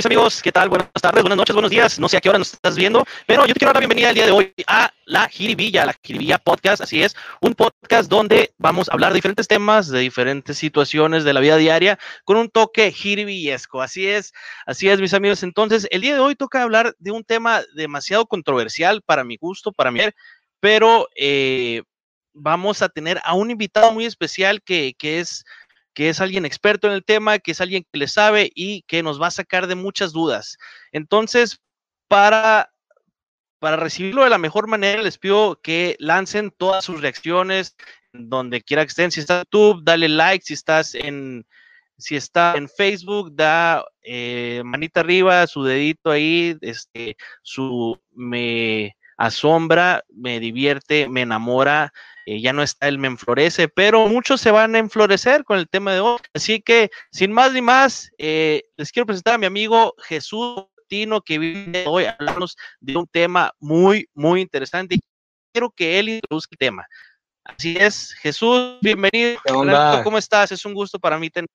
mis amigos? ¿Qué tal? Buenas tardes, buenas noches, buenos días. No sé a qué hora nos estás viendo, pero yo te quiero dar la bienvenida el día de hoy a La Jiribilla, La Jiribilla Podcast. Así es, un podcast donde vamos a hablar de diferentes temas, de diferentes situaciones de la vida diaria, con un toque jiribillesco. Así es, así es, mis amigos. Entonces, el día de hoy toca hablar de un tema demasiado controversial para mi gusto, para mí, pero eh, vamos a tener a un invitado muy especial que es que es alguien experto en el tema, que es alguien que le sabe y que nos va a sacar de muchas dudas. Entonces, para, para recibirlo de la mejor manera, les pido que lancen todas sus reacciones donde quiera que estén. Si estás en YouTube, dale like. Si estás en, si está en Facebook, da eh, manita arriba, su dedito ahí, este, su me asombra, me divierte, me enamora, eh, ya no está el me enflorece, pero muchos se van a enflorecer con el tema de hoy. Así que, sin más ni más, eh, les quiero presentar a mi amigo Jesús Tino, que viene hoy a hablarnos de un tema muy, muy interesante. Y quiero que él introduzca el tema. Así es, Jesús, bienvenido. ¿Cómo estás? Es un gusto para mí tener.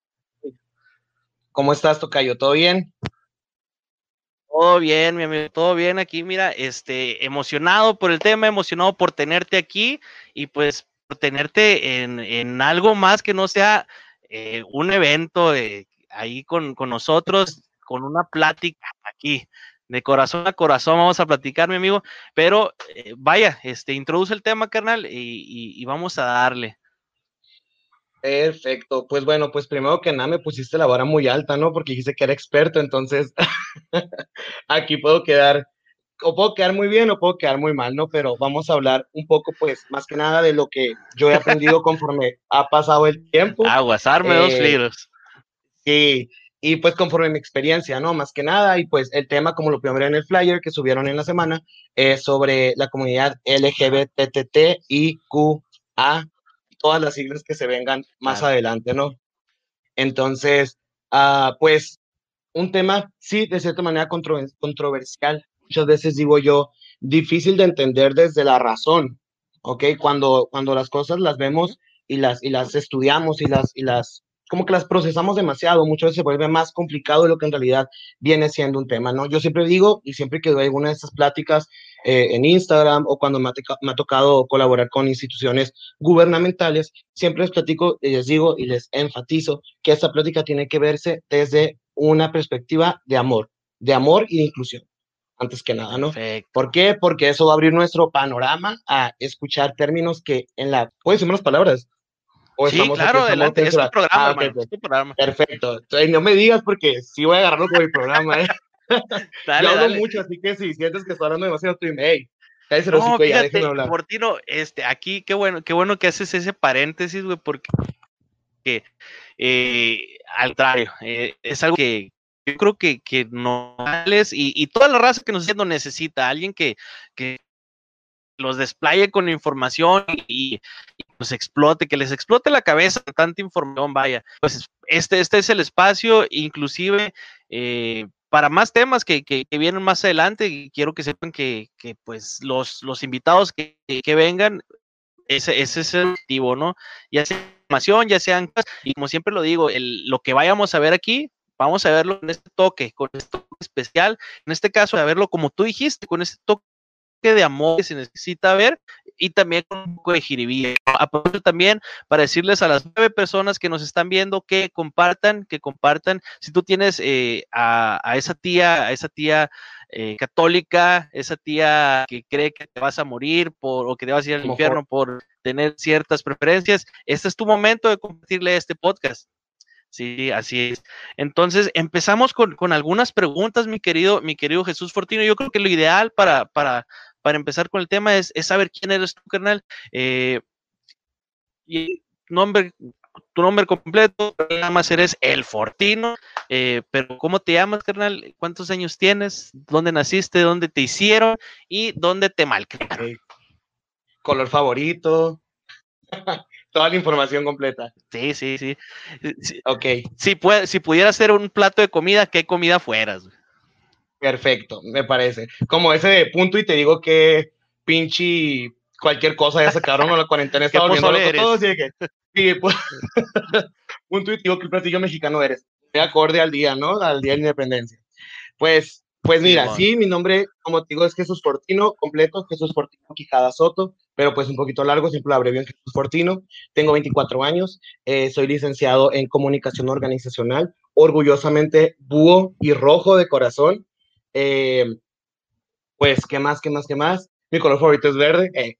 ¿Cómo estás, Tocayo? ¿Todo bien? Todo bien, mi amigo, todo bien aquí, mira, este, emocionado por el tema, emocionado por tenerte aquí y pues por tenerte en, algo más que no sea eh, un evento ahí con, nosotros, con una plática aquí, de corazón a corazón vamos a platicar, mi amigo, pero eh, vaya, este, introduce el tema, carnal, y vamos a darle. Perfecto. Pues bueno, pues primero que nada me pusiste la vara muy alta, ¿no? Porque dijiste que era experto, entonces aquí puedo quedar, o puedo quedar muy bien o puedo quedar muy mal, ¿no? Pero vamos a hablar un poco, pues, más que nada de lo que yo he aprendido conforme ha pasado el tiempo. Aguasarme dos libros. Eh, sí, y pues conforme mi experiencia, ¿no? Más que nada, y pues el tema, como lo primero en el flyer que subieron en la semana, es sobre la comunidad LGBTTIQA todas las siglas que se vengan más adelante, ¿no? Entonces, ah, pues un tema, sí, de cierta manera controversial. Muchas veces digo yo, difícil de entender desde la razón, ¿ok? Cuando, cuando las cosas las vemos y las, y las estudiamos y las, y las como que las procesamos demasiado, muchas veces se vuelve más complicado de lo que en realidad viene siendo un tema, ¿no? Yo siempre digo, y siempre que doy alguna de estas pláticas eh, en Instagram o cuando me ha, tocado colaborar con instituciones gubernamentales, siempre les platico y les digo y les enfatizo que esta plática tiene que verse desde una perspectiva de amor, de amor y de inclusión, antes que nada, ¿no? ¿Por qué? Porque eso va a abrir nuestro panorama a escuchar términos que en la, ¿puedes decirme las palabras? sí, claro, adelante, es un programa, ah, programa. Perfecto. Entonces, no me digas porque sí voy a agarrarlo con el programa, ¿eh? dale, Yo hablo mucho, así que si sientes que estoy hablando demasiado, tú dime, hey, no, fíjate, Portino, este, aquí, qué bueno, qué bueno que haces ese paréntesis, güey, porque eh, al contrario, eh, es algo que yo creo que, que no y, y toda la raza que nos está necesita alguien que, que los desplaye con información y, pues explote, que les explote la cabeza tanta información, vaya. Pues este, este es el espacio, inclusive eh, para más temas que, que, vienen más adelante, y quiero que sepan que, que pues los, los invitados que, que vengan, ese, ese, es el objetivo, ¿no? Ya sea información, ya sean, y como siempre lo digo, el, lo que vayamos a ver aquí, vamos a verlo en este toque, con este toque especial, en este caso, a verlo como tú dijiste, con este toque de amor que se necesita ver y también con un poco de jiribilla. Aprovecho también para decirles a las nueve personas que nos están viendo que compartan, que compartan. Si tú tienes eh, a, esa tía, a esa tía eh, católica, esa tía que cree que te vas a morir por, o que te vas a ir al infierno por tener ciertas preferencias, este es tu momento de compartirle este podcast. Sí, así es. Entonces, empezamos con, con, algunas preguntas, mi querido, mi querido Jesús Fortino. Yo creo que lo ideal para, para, para empezar con el tema es, saber quién eres tú, carnal. Eh, y nombre, tu nombre completo, nada más eres El Fortino, eh, pero ¿cómo te llamas, carnal? ¿Cuántos años tienes? ¿Dónde naciste? ¿Dónde te hicieron? ¿Y dónde te malcriaron? Color favorito. Toda la información completa. Sí, sí, sí. Ok. Si, si pudiera ser un plato de comida, ¿qué comida fueras? Perfecto, me parece. Como ese punto y te digo que pinche cualquier cosa ya sacaron o la cuarentena está volviendo todo, así que, sí, pues, punto y te digo que el platillo mexicano eres. De acorde al día, ¿no? Al día de la independencia. Pues, pues mira, sí, mi nombre, como te digo, es Jesús Fortino, completo, Jesús Fortino Quijada Soto, pero pues un poquito largo, siempre lo abrevio en Jesús Fortino. Tengo 24 años, eh, soy licenciado en comunicación organizacional, orgullosamente búho y rojo de corazón. Eh, pues, ¿qué más, qué más, qué más? Mi color favorito es verde. Eh.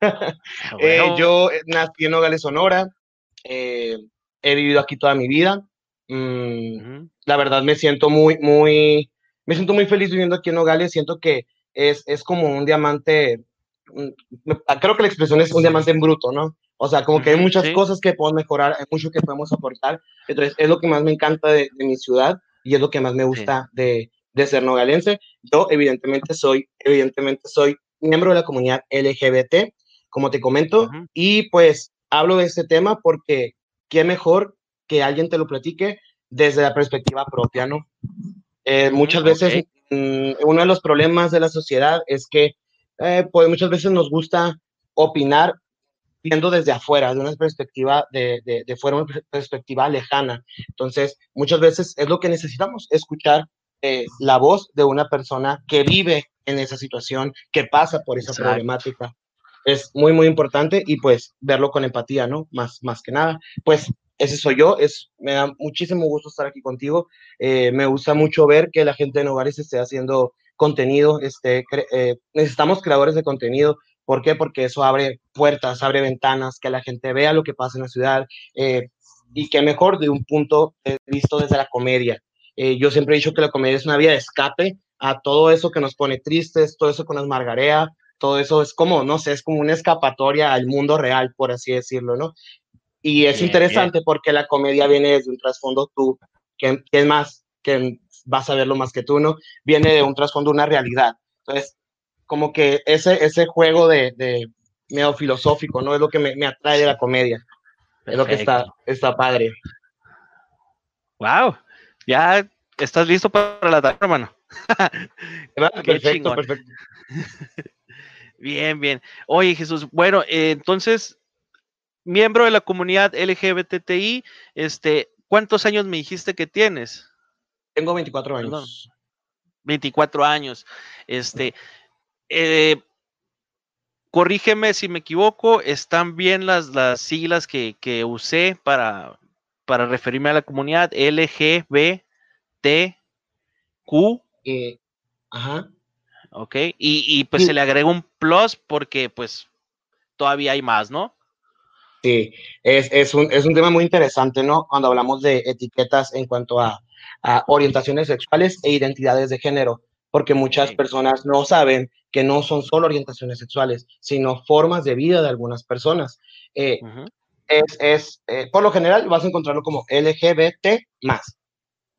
Ah, yo nací en Nogales, Sonora. he vivido aquí toda mi vida. Mm, la verdad me siento muy, muy, me siento muy feliz viviendo aquí en Nogales. Siento que es, es como un diamante, creo que la expresión es un diamante en bruto, ¿no? O sea, como que hay muchas cosas que podemos mejorar, hay mucho que podemos aportar. Entonces, es lo que más me encanta de, mi ciudad y es lo que más me gusta de, de, ser nogalense. Yo, evidentemente, soy, evidentemente, soy miembro de la comunidad LGBT, como te comento, y pues hablo de este tema porque qué mejor que alguien te lo platique desde la perspectiva propia, ¿no? Eh, muchas veces mm, uno de los problemas de la sociedad es que eh, pues muchas veces nos gusta opinar viendo desde afuera, de una perspectiva de, de, fuera, una perspectiva lejana. Entonces, muchas veces es lo que necesitamos, escuchar eh, la voz de una persona que vive en esa situación, que pasa por esa problemática. Es muy, muy importante y pues verlo con empatía, ¿no? Más, más que nada. Pues ese soy yo, es, me da muchísimo gusto estar aquí contigo. Eh, me gusta mucho ver que la gente en hogares esté haciendo contenido, este, eh, necesitamos creadores de contenido. ¿Por qué? Porque eso abre puertas, abre ventanas, que la gente vea lo que pasa en la ciudad eh, y que mejor de un punto visto desde la comedia. Yo siempre he dicho que la comedia es una vía de escape a todo eso que nos pone tristes, todo eso que nos margarea, todo eso es como, no sé, es como una escapatoria al mundo real, por así decirlo, ¿no? Y es interesante porque la comedia viene desde un trasfondo tú, que, es más, que vas a verlo más que tú, ¿no? Viene de un trasfondo, una realidad. Entonces, como que ese, ese juego de, de medio filosófico, ¿no? Es lo que me, me atrae de la comedia. Es lo que está, está padre. Wow, ya estás listo para la tarde, hermano. perfecto, perfecto. Bien, bien. Oye, Jesús, bueno, eh, entonces miembro de la comunidad LGBTI, este, ¿cuántos años me dijiste que tienes? Tengo 24 años. 24 años. Este, eh, corrígeme si me equivoco, están bien las, las siglas que, usé para, para referirme a la comunidad LGBTQ. Eh, ajá. Ok, y, y pues se le agrega un plus porque pues todavía hay más, ¿no? Sí, es, es, un, es un tema muy interesante, ¿no? Cuando hablamos de etiquetas en cuanto a, orientaciones sexuales e identidades de género, porque muchas personas no saben que no son solo orientaciones sexuales, sino formas de vida de algunas personas. Eh, es, es eh, por lo general vas a encontrarlo como LGBT más,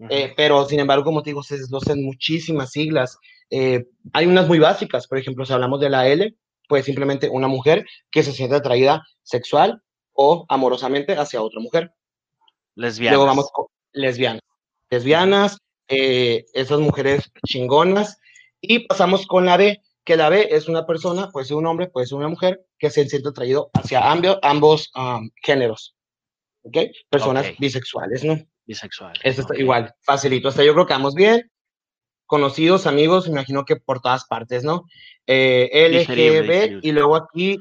eh, pero sin embargo, como te digo, se desglossan muchísimas siglas. hay unas muy básicas, por ejemplo, si hablamos de la L, pues simplemente una mujer que se siente atraída sexual o amorosamente hacia otra mujer. Lesbianas. Luego vamos con lesbianas. Lesbianas, eh, esas mujeres chingonas. Y pasamos con la B, que la B es una persona, puede ser un hombre, puede ser una mujer, que se siente atraído hacia ambos, ambos um, géneros. ¿Ok? Personas bisexuales, ¿no? Bisexuales. Esto está igual, facilito. Hasta yo creo que vamos bien. Conocidos, amigos, imagino que por todas partes, ¿no? Eh, LGB, y luego aquí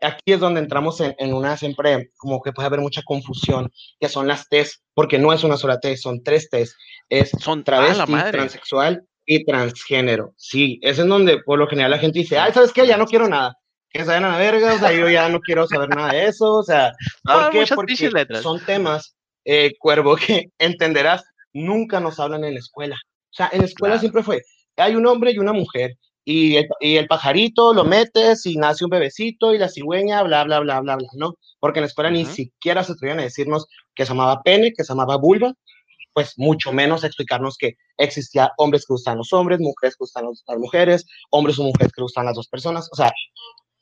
aquí es donde entramos en, una siempre, como que puede haber mucha confusión, que son las T's, porque no es una sola T, son tres T's. Es son travesti, transexual y transgénero. Sí, ese es donde por lo general la gente dice, ay, ¿sabes qué? Ya no quiero nada. Que se vayan a la verga, o sea, yo ya no quiero saber nada de eso, o sea, ¿por qué? Porque son temas, eh, cuervo, que entenderás, nunca nos hablan en la escuela. O sea, en la escuela siempre fue, hay un hombre y una mujer, y el, pajarito lo metes y nace un bebecito y la cigüeña, bla, bla, bla, bla, bla, ¿no? Porque en la escuela ni siquiera se atrevían a decirnos que se llamaba pene, que se llamaba vulva, pues mucho menos explicarnos que existía hombres que gustan los hombres, mujeres que gustan las mujeres, hombres o mujeres que gustan las dos personas, o sea,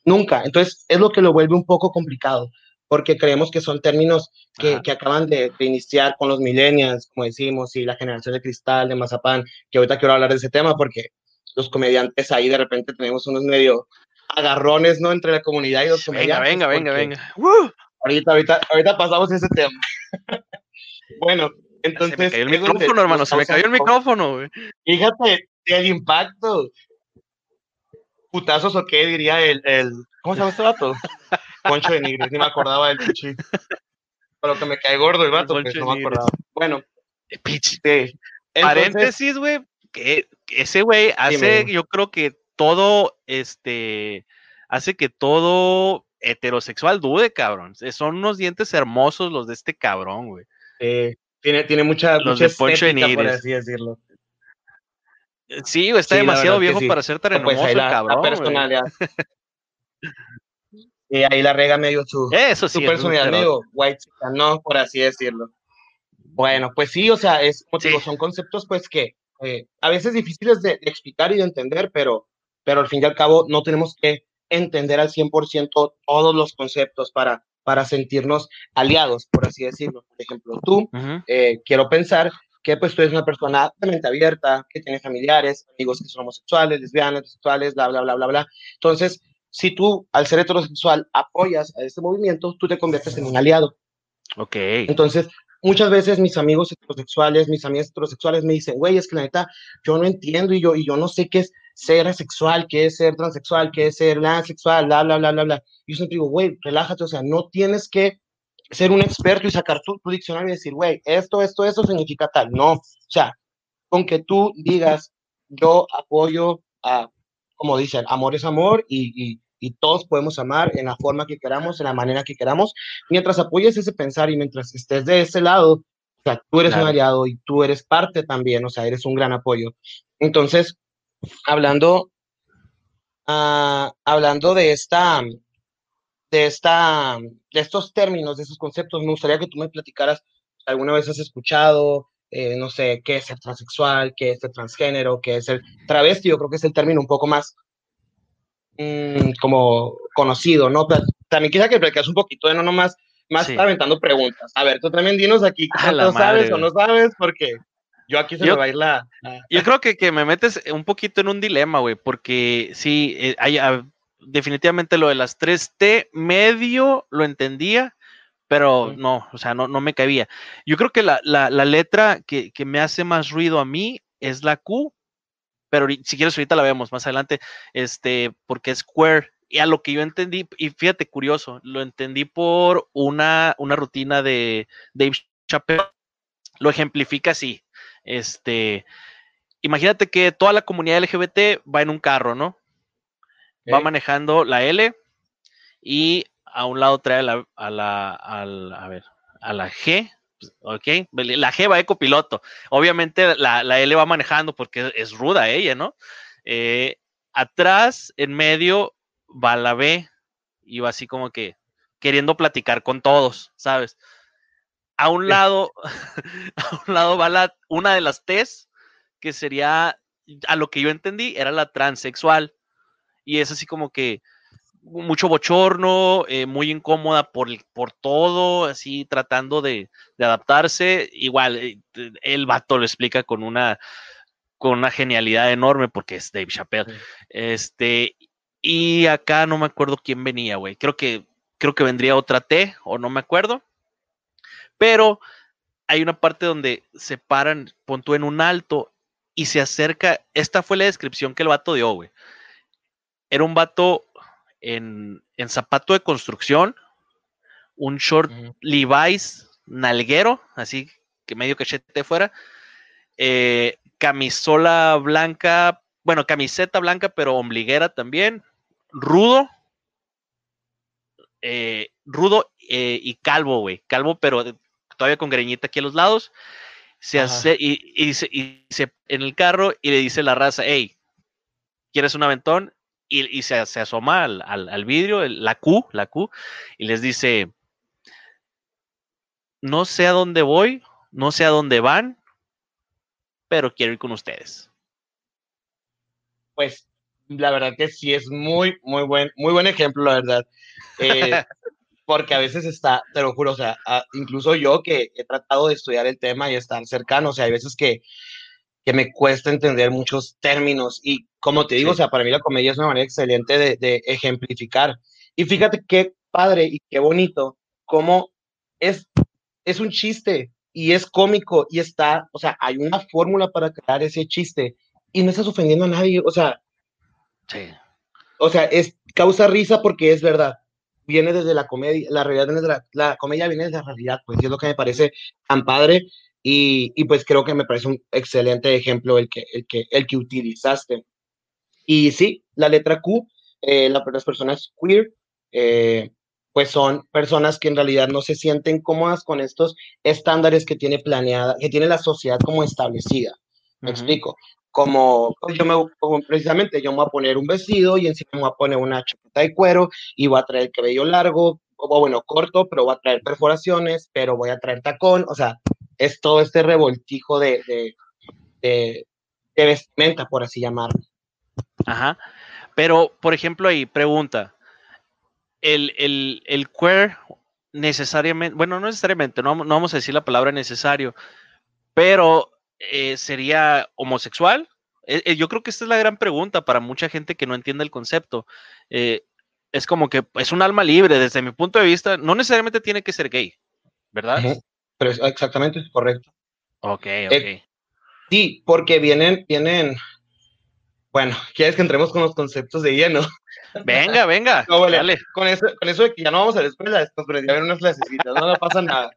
nunca. Entonces, es lo que lo vuelve un poco complicado, porque creemos que son términos que, que acaban de, de, iniciar con los millennials, como decimos, y la generación de cristal, de mazapán, que ahorita quiero hablar de ese tema porque los comediantes ahí de repente tenemos unos medio agarrones, ¿no? Entre la comunidad y los comediantes. Venga, venga, venga, venga. Ahorita, ahorita, ahorita pasamos ese tema. bueno, Entonces, se me cayó el micrófono, hermano, se me cayó el micrófono, güey. Fíjate, el impacto. Putazos o qué diría el, el ¿cómo se llama este vato? Poncho de Nigris, ni me acordaba del pinche. Pero que me cae gordo el vato, pues no me acordaba. Bueno, Pitch. Sí. Paréntesis, güey, que ese güey hace, yo creo que todo, este, hace que todo heterosexual dude, cabrón. Son unos dientes hermosos los de este cabrón, güey. Tiene, tiene mucha, los de Poncho por así decirlo. Sí, está demasiado viejo para ser tan pues hermoso, cabrón. La personalidad. y ahí la rega medio su, Eso sí, su personalidad medio white, no, por así decirlo. Bueno, pues sí, o sea, es como son conceptos pues que eh, a veces difíciles de, explicar y de entender, pero, pero al fin y al cabo no tenemos que entender al 100% todos los conceptos para, para sentirnos aliados, por así decirlo. Por ejemplo, tú, eh, quiero pensar que pues tú eres una persona de mente abierta, que tiene familiares, amigos que son homosexuales, lesbianas, bisexuales, bla, bla, bla, bla, bla. Entonces, si tú, al ser heterosexual, apoyas a este movimiento, tú te conviertes en un aliado. Ok. Entonces, muchas veces mis amigos heterosexuales, mis amigas heterosexuales me dicen, güey, es que la neta, yo no entiendo y yo, y yo no sé qué es ser asexual, qué es ser transexual, qué es ser asexual, bla, bla, bla, bla, bla. Y yo siempre digo, güey, relájate, o sea, no tienes que ser un experto y sacar tu, diccionario y decir, güey, esto, esto, esto significa tal. No, o sea, con que tú digas, yo apoyo a, como dicen, amor es amor y, y todos podemos amar en la forma que queramos, en la manera que queramos, mientras apoyes ese pensar y mientras estés de ese lado, o sea, tú eres un aliado y tú eres parte también, o sea, eres un gran apoyo. Entonces, hablando, uh, hablando de esta, de esta, de estos términos, de esos conceptos, me gustaría que tú me platicaras, alguna vez has escuchado, eh, no sé, qué es el transexual, qué es el transgénero, qué es el travesti, yo creo que es el término un poco más Mm, como conocido, ¿no? también quisiera que platicas un poquito de no nomás, más aventando preguntas. A ver, tú también dinos aquí cuánto sabes o no sabes, porque yo aquí se me va a ir la, Yo creo que, que, me metes un poquito en un dilema, güey, porque sí, eh, hay, ah, definitivamente lo de las 3T medio lo entendía, pero no, o sea, no, no me cabía. Yo creo que la, la, la letra que, que, me hace más ruido a mí es la Q, pero si quieres ahorita la vemos más adelante, este, porque es queer. Y a lo que yo entendí, y fíjate, curioso, lo entendí por una, una rutina de Dave Chappelle, lo ejemplifica así. Este, imagínate que toda la comunidad LGBT va en un carro, ¿no? Va manejando la L y a un lado trae la, a la, a ver, a la G, ok, la G va de copiloto. Obviamente la, L va manejando porque es ruda ella, ¿no? Eh, atrás, en medio, va la B y va así como que queriendo platicar con todos, ¿sabes? A un lado, a un lado va la, una de las T's, que sería, a lo que yo entendí, era la transexual. Y es así como que, mucho bochorno, eh, muy incómoda por, por todo, así tratando de, adaptarse. Igual, eh, el vato lo explica con una, con una genialidad enorme porque es Dave Chappelle. Este, y acá no me acuerdo quién venía, güey. Creo que, creo que vendría otra T, o no me acuerdo. Pero hay una parte donde se paran, pon en un alto y se acerca. Esta fue la descripción que el vato dio, güey. Era un vato en, zapato de construcción, un short Levi's nalguero, así que medio cachete fuera, eh, camisola blanca, bueno, camiseta blanca, pero ombliguera también, rudo, eh, rudo eh, y calvo, güey, calvo, pero todavía con greñita aquí a los lados. Se hace y, y, se, y, se, en el carro y le dice la raza, hey, ¿quieres un aventón? y, se, asoma al, vidrio, la Q, la Q, y les dice, no sé a dónde voy, no sé a dónde van, pero quiero ir con ustedes. Pues la verdad que sí es muy, muy buen, muy buen ejemplo, la verdad. Eh, porque a veces está, te lo juro, o sea, incluso yo que he tratado de estudiar el tema y estar cercano, o sea, hay veces que que me cuesta entender muchos términos y como te digo, o sea, para mí la comedia es una manera excelente de, ejemplificar. Y fíjate qué padre y qué bonito, cómo es, es un chiste, y es cómico y está, o sea, hay una fórmula para crear ese chiste y no estás ofendiendo a nadie, o sea, sí. o sea, es causa risa porque es verdad, viene desde la comedia, la realidad viene desde la, la comedia viene desde la realidad, pues y es lo que me parece tan padre y, y, pues creo que me parece un excelente ejemplo el que, el que, el que utilizaste. Y sí, la letra Q, eh, la, las personas queer, eh, pues son personas que en realidad no se sienten cómodas con estos estándares que tiene planeada, que tiene la sociedad como establecida. Me uh -huh. explico. Como yo me, como precisamente, yo me voy a poner un vestido y encima me voy a poner una chaqueta de cuero y voy a traer el cabello largo, o bueno, corto, pero voy a traer perforaciones, pero voy a traer tacón, o sea, es todo este revoltijo de, de, de, de vestimenta, por así llamarlo. Ajá. Pero, por ejemplo, ahí, pregunta, el, el, el queer necesariamente, bueno, no necesariamente, no, no, vamos a decir la palabra necesario, pero eh, sería homosexual. Eh, yo creo que esta es la gran pregunta para mucha gente que no entiende el concepto. Eh, es como que es un alma libre, desde mi punto de vista, no necesariamente tiene que ser gay, ¿verdad? Pero es, exactamente, correcto. Ok, ok. sí, porque vienen, vienen, bueno, ¿quieres que entremos con los conceptos de lleno? Venga, venga. No, vale. dale. Con, eso, con eso de que ya no vamos a la escuela, nos aprendí a ver unas clasecitas, no, no pasa nada.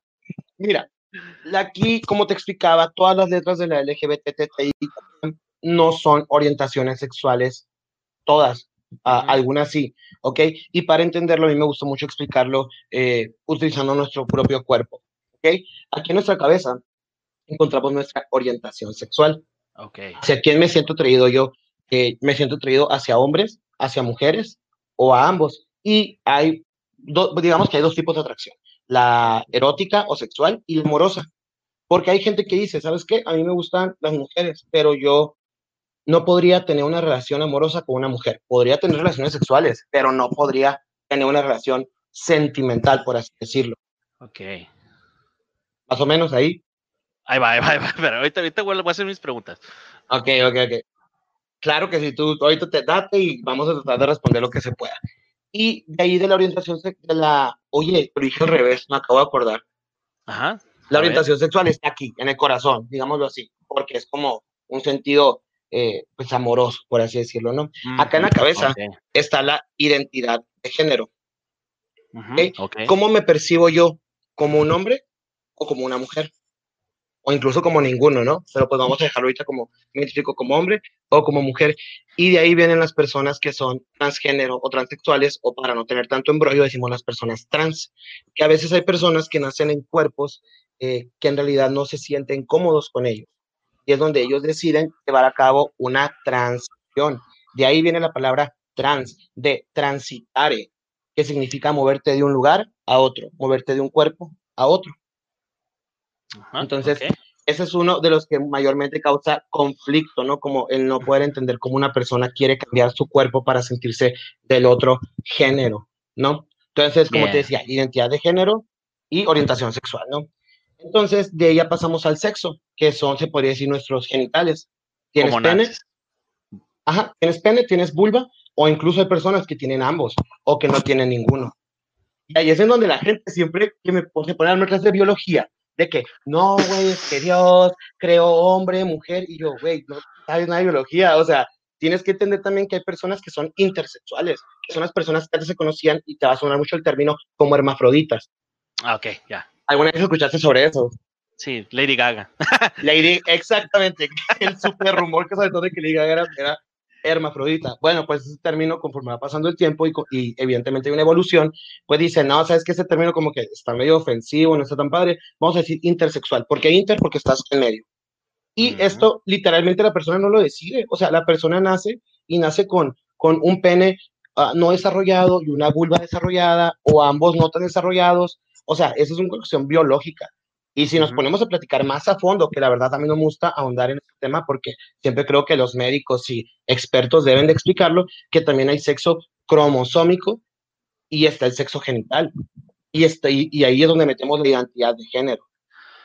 Mira, aquí, como te explicaba, todas las letras de la LGBTTI no son orientaciones sexuales, todas, algunas sí, ¿ok? Y para entenderlo, a mí me gustó mucho explicarlo eh, utilizando nuestro propio cuerpo, ¿ok? Aquí en nuestra cabeza encontramos nuestra orientación sexual. Ok. ¿Hacia quién me siento traído yo? Eh, me siento traído hacia hombres, hacia mujeres o a ambos. Y hay, do, digamos que hay dos tipos de atracción, la erótica o sexual y la amorosa. Porque hay gente que dice, ¿sabes qué? A mí me gustan las mujeres, pero yo no podría tener una relación amorosa con una mujer. Podría tener relaciones sexuales, pero no podría tener una relación sentimental, por así decirlo. Ok. Más o menos ahí. Ahí va, ahí va, ahí va. Pero ahorita, ahorita voy a hacer mis preguntas. Ok, ok, ok. Claro que si tú ahorita te date y vamos a tratar de responder lo que se pueda. Y de ahí de la orientación de la, oye, lo dije al revés, me acabo de acordar. Ajá. La orientación ver. sexual está aquí, en el corazón, digámoslo así, porque es como un sentido, eh, pues, amoroso, por así decirlo, ¿no? Mm. Acá en la cabeza okay. está la identidad de género. Uh -huh. ¿okay? Okay. ¿Cómo me percibo yo? ¿Como un hombre o como una mujer? O incluso como ninguno, ¿no? Pero pues vamos a dejarlo ahorita como, me identifico como hombre o como mujer. Y de ahí vienen las personas que son transgénero o transexuales, o para no tener tanto embrollo, decimos las personas trans, que a veces hay personas que nacen en cuerpos eh, que en realidad no se sienten cómodos con ellos. Y es donde ellos deciden llevar a cabo una transición. De ahí viene la palabra trans, de transitare, que significa moverte de un lugar a otro, moverte de un cuerpo a otro. Ajá, Entonces, okay. ese es uno de los que mayormente causa conflicto, ¿no? Como el no poder entender cómo una persona quiere cambiar su cuerpo para sentirse del otro género, ¿no? Entonces, como te decía, identidad de género y orientación sexual, ¿no? Entonces, de ella pasamos al sexo, que son, se podría decir, nuestros genitales. ¿Tienes pene? Naces? Ajá, tienes pene, tienes vulva, o incluso hay personas que tienen ambos, o que no tienen ninguno. Y ahí es en donde la gente siempre que me pone a clases de biología, de que no, güey, es que Dios creó hombre, mujer, y yo, güey, no sabes nada de biología, o sea, tienes que entender también que hay personas que son intersexuales, que son las personas que antes se conocían, y te va a sonar mucho el término, como hermafroditas. Ah, ok, ya. Yeah. ¿Alguna vez escuchaste sobre eso? Sí, Lady Gaga. Lady, exactamente, el super rumor que saltó de que Lady Gaga era, era hermafrodita. Bueno, pues ese término, conforme va pasando el tiempo y, y, evidentemente hay una evolución, pues dice, no, sabes que ese término como que está medio ofensivo, no está tan padre, vamos a decir intersexual. ¿Por qué inter? Porque estás en medio. Y uh -huh. esto literalmente la persona no lo decide, o sea, la persona nace y nace con, con un pene uh, no desarrollado y una vulva desarrollada, o ambos no tan desarrollados, o sea, esa es una cuestión biológica. Y si nos ponemos a platicar más a fondo, que la verdad a mí no me gusta ahondar en este tema porque siempre creo que los médicos y expertos deben de explicarlo, que también hay sexo cromosómico y está el sexo genital. Y, está, y, y ahí es donde metemos la identidad de género.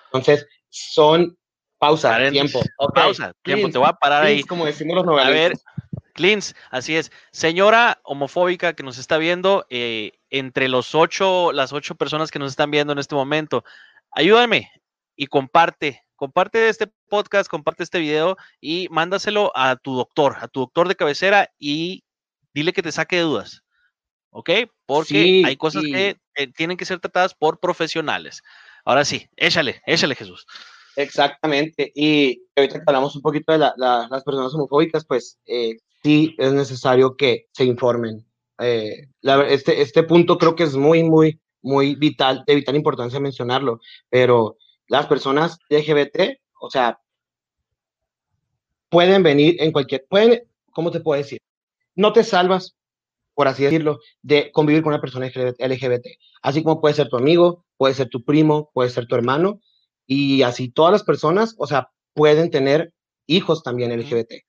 Entonces, son pausa, Paren, tiempo. Okay. Pausa, tiempo, te voy a parar Cleans, ahí. Como decimos los novelistas. A ver, Clins, así es. Señora homofóbica que nos está viendo, eh, entre los ocho, las ocho personas que nos están viendo en este momento, ayúdame, y comparte, comparte este podcast, comparte este video y mándaselo a tu doctor, a tu doctor de cabecera y dile que te saque de dudas. ¿Ok? Porque hay cosas que eh, tienen que ser tratadas por profesionales. Ahora sí, échale, échale Jesús. Exactamente. Y ahorita que hablamos un poquito de las personas homofóbicas, pues eh, sí es necesario que se informen. Eh, este, este punto creo que es muy, muy, muy vital, de vital importancia mencionarlo, pero las personas LGBT, o sea, pueden venir en cualquier, pueden, ¿cómo te puedo decir? No te salvas, por así decirlo, de convivir con una persona LGBT. Así como puede ser tu amigo, puede ser tu primo, puede ser tu hermano, y así todas las personas, o sea, pueden tener hijos también LGBT.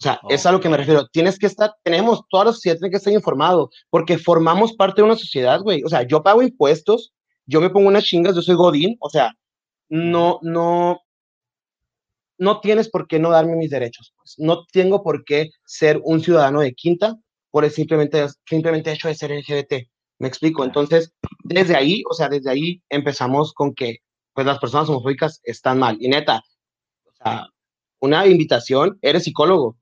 O sea, es a lo que me refiero. Tienes que estar, tenemos, toda la sociedad tiene que estar informado, porque formamos parte de una sociedad, güey. O sea, yo pago impuestos, yo me pongo unas chingas, yo soy Godín, o sea, no, no, no tienes por qué no darme mis derechos. Pues. No tengo por qué ser un ciudadano de quinta por el simplemente, simplemente hecho de ser LGBT. Me explico. Entonces, desde ahí, o sea, desde ahí empezamos con que pues las personas homofóbicas están mal. Y neta, o sea, una invitación, eres psicólogo.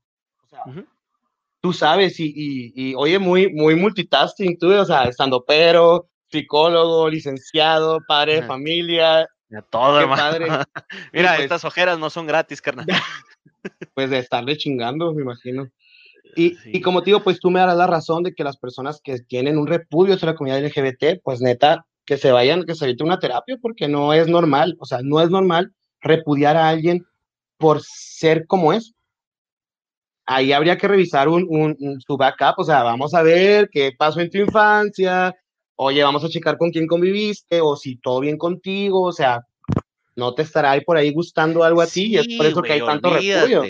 Tú sabes y, y, oye, muy, muy multitasking, tú, o sea, estando pero, psicólogo, licenciado, padre de familia. todo, hermano. Mira, pues estas ojeras no son gratis, carnal. pues de estarle chingando, me imagino. Y, y, como te digo, pues tú me darás la razón de que las personas que tienen un repudio hacia la comunidad LGBT, pues neta, que se vayan, que se evite una terapia, porque no es normal, o sea, no es normal repudiar a alguien por ser como es. Ahí habría que revisar un, un, su backup, o sea, vamos a ver qué pasó en tu infancia, oye, vamos a checar con quién conviviste, o si todo bien contigo, o sea, no te estará ahí por ahí gustando algo a ti, y es por eso que hay tanto repudio.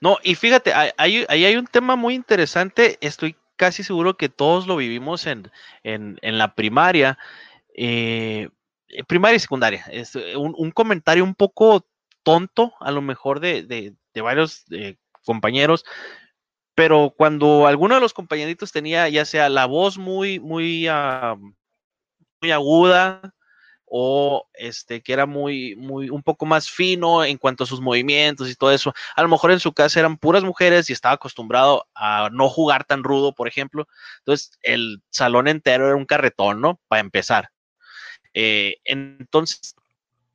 No, y fíjate, ahí hay, hay un tema muy interesante, estoy casi seguro que todos lo vivimos en, en, en la primaria, eh, eh, primaria y secundaria. Es eh, un, comentario un poco tonto, a lo mejor de, varios compañeros, pero cuando alguno de los compañeritos tenía ya sea la voz muy, muy, muy aguda o este que era muy, muy, un poco más fino en cuanto a sus movimientos y todo eso. A lo mejor en su casa eran puras mujeres y estaba acostumbrado a no jugar tan rudo, por ejemplo. Entonces, el salón entero era un carretón, ¿no? Para empezar. Eh, entonces,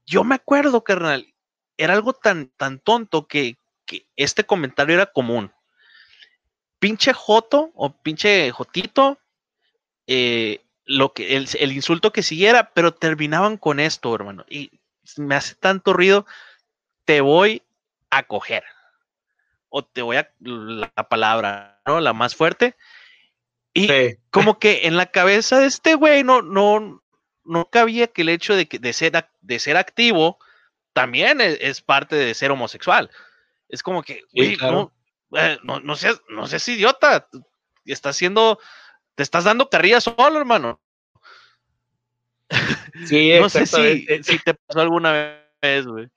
yo me acuerdo, carnal, era algo tan, tan tonto que, este comentario era común. Pinche Joto o pinche Jotito, eh, lo que, el, el, insulto que siguiera, pero terminaban con esto, hermano. Y me hace tanto ruido, te voy a coger. O te voy a, la palabra, ¿no? La más fuerte. Y como que en la cabeza de este güey no, no, no cabía que el hecho de, que, de, ser, de ser activo también es, parte de ser homosexual. Es como que, eh, no, no, seas, no seas idiota, estás haciendo, te estás dando carrilla solo, hermano. Sí, no sé si, si, te pasó alguna vez, güey.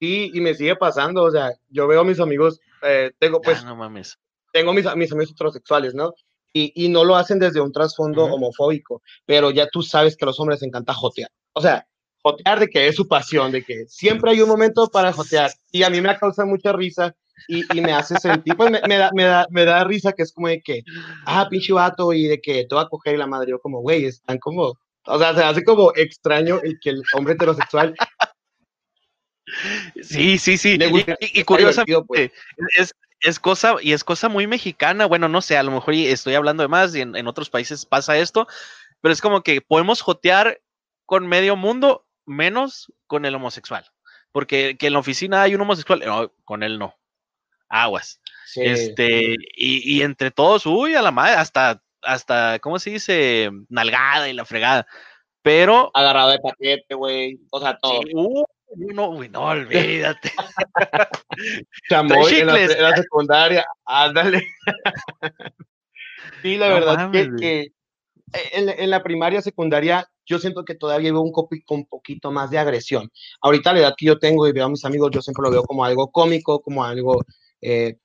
Sí, y me sigue pasando, o sea, yo veo a mis amigos, eh, tengo pues, no mames. tengo mis, mis amigos heterosexuales, ¿no? y, no lo hacen desde un trasfondo homofóbico, pero ya tú sabes que a los hombres les encanta jotear. O sea, jotear de que es su pasión, de que siempre hay un momento para jotear. Y a mí me causa mucha risa y, y me hace sentir, pues me, me, da, me, da, me, da, risa que es como de que, ah, pinche vato, y de que te va a coger la madre. Yo como, güey, están como, o sea, se hace como extraño el que el hombre heterosexual Sí, sí, sí. Y, y, curiosamente, pues. es, es cosa, y es cosa muy mexicana, bueno, no sé, a lo mejor estoy hablando de más y en, otros países pasa esto, pero es como que podemos jotear con medio mundo menos con el homosexual, porque que en la oficina hay un homosexual, con él no, aguas. Este, y, entre todos, uy, a la madre, hasta, hasta, ¿cómo se dice? Nalgada y la fregada. Pero. Agarrado de paquete, güey. O sea, todo. Uh, no, güey, no, olvídate. Chamoy en la, en la, secundaria, ándale. sí, la verdad que, que en, en, la primaria, secundaria, yo siento que todavía veo un, un poquito más de agresión. Ahorita la edad que yo tengo y veo a mis amigos, yo siempre lo veo como algo cómico, como algo eh,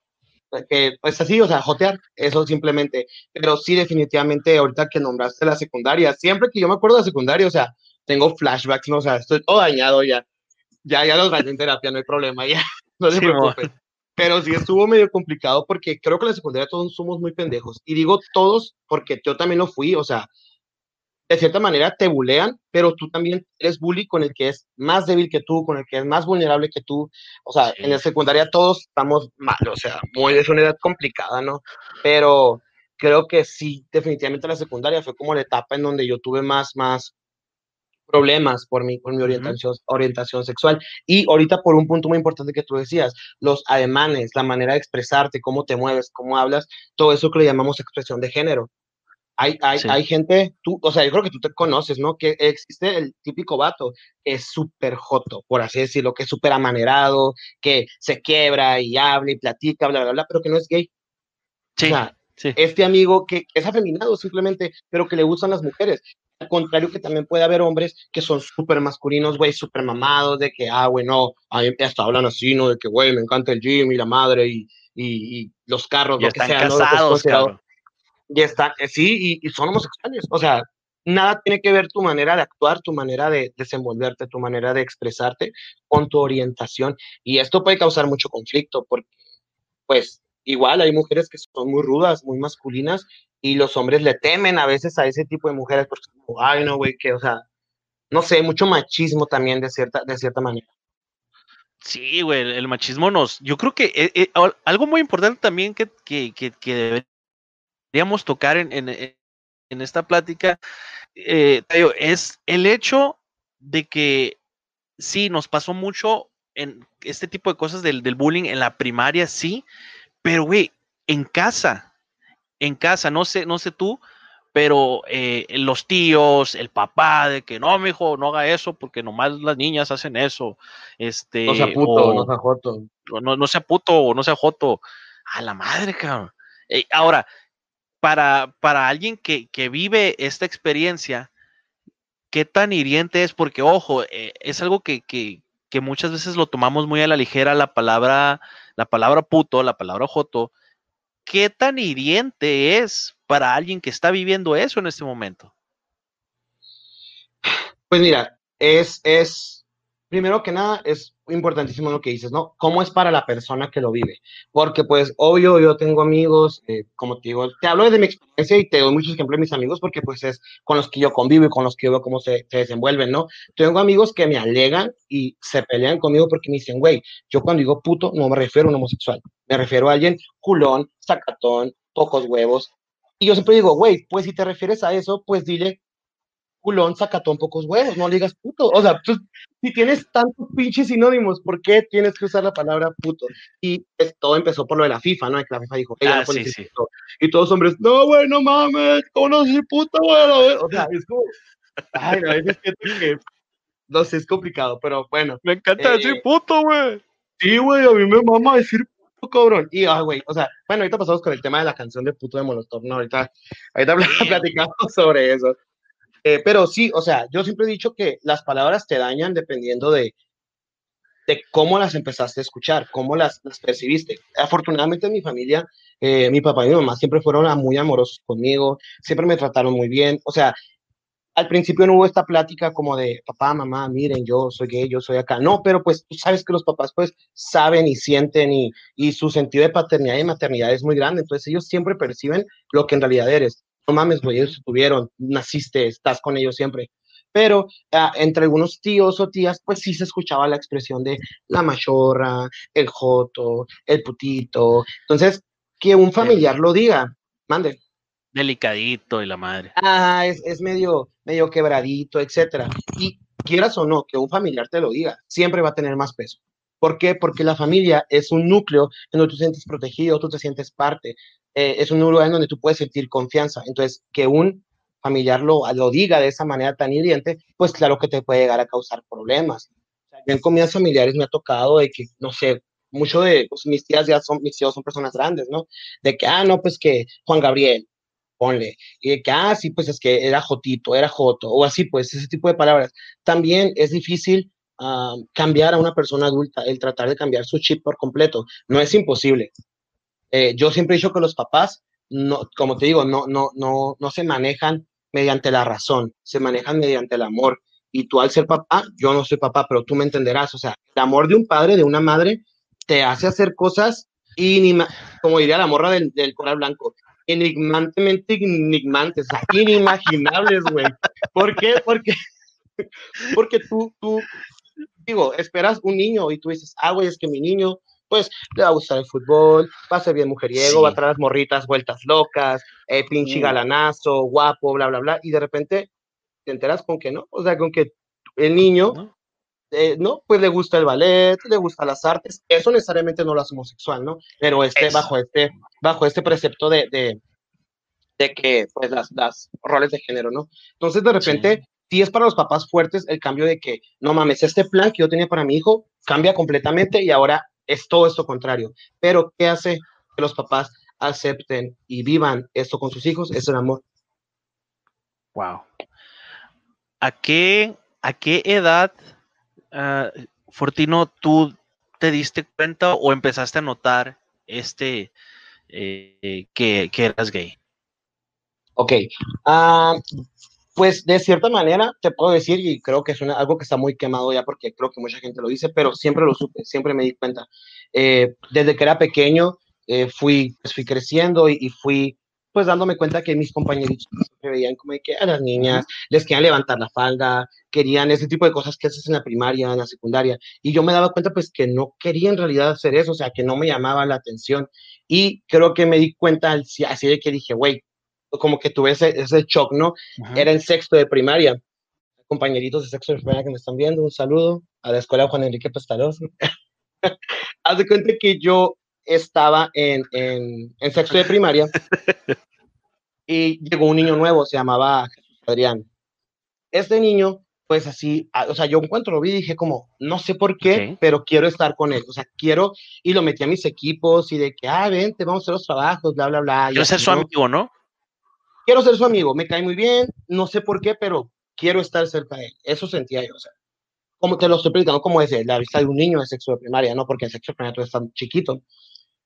que, pues así, o sea, jotear, eso simplemente. Pero sí, definitivamente, ahorita que nombraste la secundaria, siempre que yo me acuerdo de la secundaria, o sea, tengo flashbacks, ¿no? o sea, estoy todo dañado ya ya, ya los en terapia, no hay problema, ya, no se preocupen. Pero sí estuvo medio complicado porque creo que en la secundaria todos somos muy pendejos. Y digo todos porque yo también lo fui, o sea, de cierta manera te bulean, pero tú también eres bully con el que es más débil que tú, con el que es más vulnerable que tú. O sea, en la secundaria todos estamos mal, o sea, muy, es una edad complicada, ¿no? Pero creo que sí, definitivamente la secundaria fue como la etapa en donde yo tuve más, más problemas por mi, por mi orientación, orientación sexual. Y ahorita por un punto muy importante que tú decías, los ademanes, la manera de expresarte, cómo te mueves, cómo hablas, todo eso que le llamamos expresión de género. Hay, hay, hay gente, tú, o sea, yo creo que tú te conoces, ¿no? Que existe el típico vato que es súper joto, por así decirlo, que es súper amanerado, que se quiebra y habla y platica, bla, bla, bla, pero que no es gay. Sí. O sea, este amigo que es afeminado simplemente, pero que le gustan las mujeres. Al contrario, que también puede haber hombres que son súper masculinos, güey, súper mamados, de que, ah, güey, no, hasta hablan así, ¿no? De que, güey, me encanta el gym y la madre y, y, los carros, lo que sea, casados, ¿no? Y están, eh, sí, y, son homosexuales. O sea, nada tiene que ver tu manera de actuar, tu manera de desenvolverte, tu manera de expresarte con tu orientación. Y esto puede causar mucho conflicto porque, pues, igual hay mujeres que son muy rudas, muy masculinas y los hombres le temen a veces a ese tipo de mujeres porque, ay, no, güey, que, o sea, no sé, mucho machismo también de cierta, de cierta manera. Sí, güey, el, machismo nos, yo creo que eh, eh, algo muy importante también que, que, que, deberíamos tocar en, en, en esta plática eh, es el hecho de que sí, nos pasó mucho en este tipo de cosas del, del bullying en la primaria, sí, pero güey, en casa, en casa, no sé, no sé tú, pero eh, los tíos, el papá, de que no, mijo, no haga eso porque nomás las niñas hacen eso. Este, no sea puto, no sea joto. No, no sea puto o no sea joto. A la madre, cabrón. Eh, ahora, para, para alguien que, que, vive esta experiencia, ¿qué tan hiriente es? Porque, ojo, eh, es algo que, que, que, muchas veces lo tomamos muy a la ligera, la palabra, la palabra puto, la palabra joto, ¿qué tan hiriente es para alguien que está viviendo eso en este momento? Pues mira, es, es, primero que nada, es importantísimo lo que dices, ¿no? ¿Cómo es para la persona que lo vive? Porque pues, obvio, yo tengo amigos, eh, como te digo, te hablo de mi experiencia y te doy muchos ejemplos de mis amigos porque pues es con los que yo convivo y con los que yo veo cómo se, se desenvuelven, ¿no? Tengo amigos que me alegan y se pelean conmigo porque me dicen, güey, yo cuando digo puto no me refiero a un homosexual, me refiero a alguien culón, sacatón, pocos huevos. Y yo siempre digo, güey, pues si te refieres a eso, pues dile culón, sacatón, pocos huevos, no le digas puto. O sea, pues, si tienes tantos pinches sinónimos, ¿por qué tienes que usar la palabra puto? Y pues, todo empezó por lo de la FIFA, ¿no? que la FIFA dijo, ah, sí, sí. Y todos los hombres, no, güey, no mames, ¿cómo no soy puto, güey? O sea, es como, ay, a veces que, no sé, es complicado, pero bueno. Me encanta decir eh, puto, güey. Sí, güey, a mí me mama decir puto, cabrón. Y, ay, güey, o sea, bueno, ahorita pasamos con el tema de la canción de puto de Molotov, ¿no? Ahorita, ahorita platicamos sobre eso. Eh, pero sí, o sea, yo siempre he dicho que las palabras te dañan dependiendo de, de cómo las empezaste a escuchar, cómo las, percibiste. Afortunadamente en mi familia, eh, mi papá y mi mamá siempre fueron muy amorosos conmigo, siempre me trataron muy bien. O sea, al principio no hubo esta plática como de papá, mamá, miren, yo soy gay, yo soy acá. No, pero pues tú sabes que los papás pues saben y sienten y, y su sentido de paternidad y maternidad es muy grande. Entonces ellos siempre perciben lo que en realidad eres no mames, güey, ellos tuvieron, naciste, estás con ellos siempre. Pero ah, entre algunos tíos o tías, pues sí se escuchaba la expresión de la machorra, el joto, el putito. Entonces, que un familiar lo diga, mande. Delicadito y la madre. Ah, es, es medio, medio quebradito, etcétera. Y quieras o no, que un familiar te lo diga, siempre va a tener más peso. ¿Por qué? Porque la familia es un núcleo en donde tú te sientes protegido, tú te sientes parte. Eh, es un lugar en donde tú puedes sentir confianza. Entonces, que un familiar lo, lo diga de esa manera tan hiriente, pues claro que te puede llegar a causar problemas. En comidas familiares me ha tocado de que, no sé, mucho de pues, mis tías ya son, mis tíos son personas grandes, ¿no? De que, ah, no, pues que Juan Gabriel, ponle, y de que, ah, sí, pues es que era Jotito, era Joto, o así, pues ese tipo de palabras. También es difícil ah, cambiar a una persona adulta, el tratar de cambiar su chip por completo. No es imposible, eh, yo siempre he dicho que los papás, no, como te digo, no, no, no, no se manejan mediante la razón, se manejan mediante el amor. y tú al ser papá, yo no soy papá, pero tú me entenderás, o sea, el amor de un padre, de una madre, te hace hacer cosas, inima como diría la morra del, del coral blanco, enigmantemente enigmantes, inimaginables, güey. ¿Por qué? Porque, porque tú, tú, digo, esperas un niño y tú dices, ah, güey, es que mi niño, pues, le va a gustar el fútbol, va a ser bien mujeriego, va a traer las morritas vueltas locas, eh, pinche galanazo, guapo, bla, bla, bla, y de repente te enteras con que no, o sea, con que el niño, eh, ¿no? Pues le gusta el ballet, le gusta las artes, eso necesariamente no lo hace homosexual, ¿no? Pero este, bajo este, bajo este precepto de, de, de que, pues, las, las, roles de género, ¿no? Entonces, de repente, sí. es para los papás fuertes el cambio de que, no mames, este plan que yo tenía para mi hijo cambia completamente y ahora es todo esto contrario. Pero, ¿qué hace que los papás acepten y vivan esto con sus hijos? Es el amor. Wow. ¿A qué, a qué edad, uh, Fortino, tú te diste cuenta o empezaste a notar este eh, que, que, eras gay? Ok. Uh, pues de cierta manera te puedo decir, y creo que es algo que está muy quemado ya porque creo que mucha gente lo dice, pero siempre lo supe, siempre me di cuenta. Eh, desde que era pequeño eh, fui, pues, fui creciendo y, fui pues dándome cuenta que mis compañeritos me veían como que a las niñas les querían levantar la falda, querían ese tipo de cosas que haces en la primaria, en la secundaria, y yo me daba cuenta pues que no quería en realidad hacer eso, o sea, que no me llamaba la atención, y creo que me di cuenta así de que dije, güey, como que tuve ese, ese shock, ¿no? Era en sexto de primaria, compañeritos de sexto de primaria que me están viendo, un saludo a la escuela Juan Enrique Pestaroso. Haz de cuenta que yo estaba en, en, en, sexto de primaria y llegó un niño nuevo, se llamaba Adrián. Este niño, pues así, o sea, yo en cuanto lo vi dije como, no sé por qué, okay. pero quiero estar con él, o sea, quiero, y lo metí a mis equipos y de que, ah, vente, vamos a hacer los trabajos, bla, bla, bla. Quiero ser su amigo, ¿no? Quiero ser su amigo, me cae muy bien, no sé por qué, pero quiero estar cerca de él, eso sentía yo, o sea, como te lo estoy explicando, como es la vista de un niño de sexo de primaria, ¿no? Porque en sexo de primaria tú estás chiquito.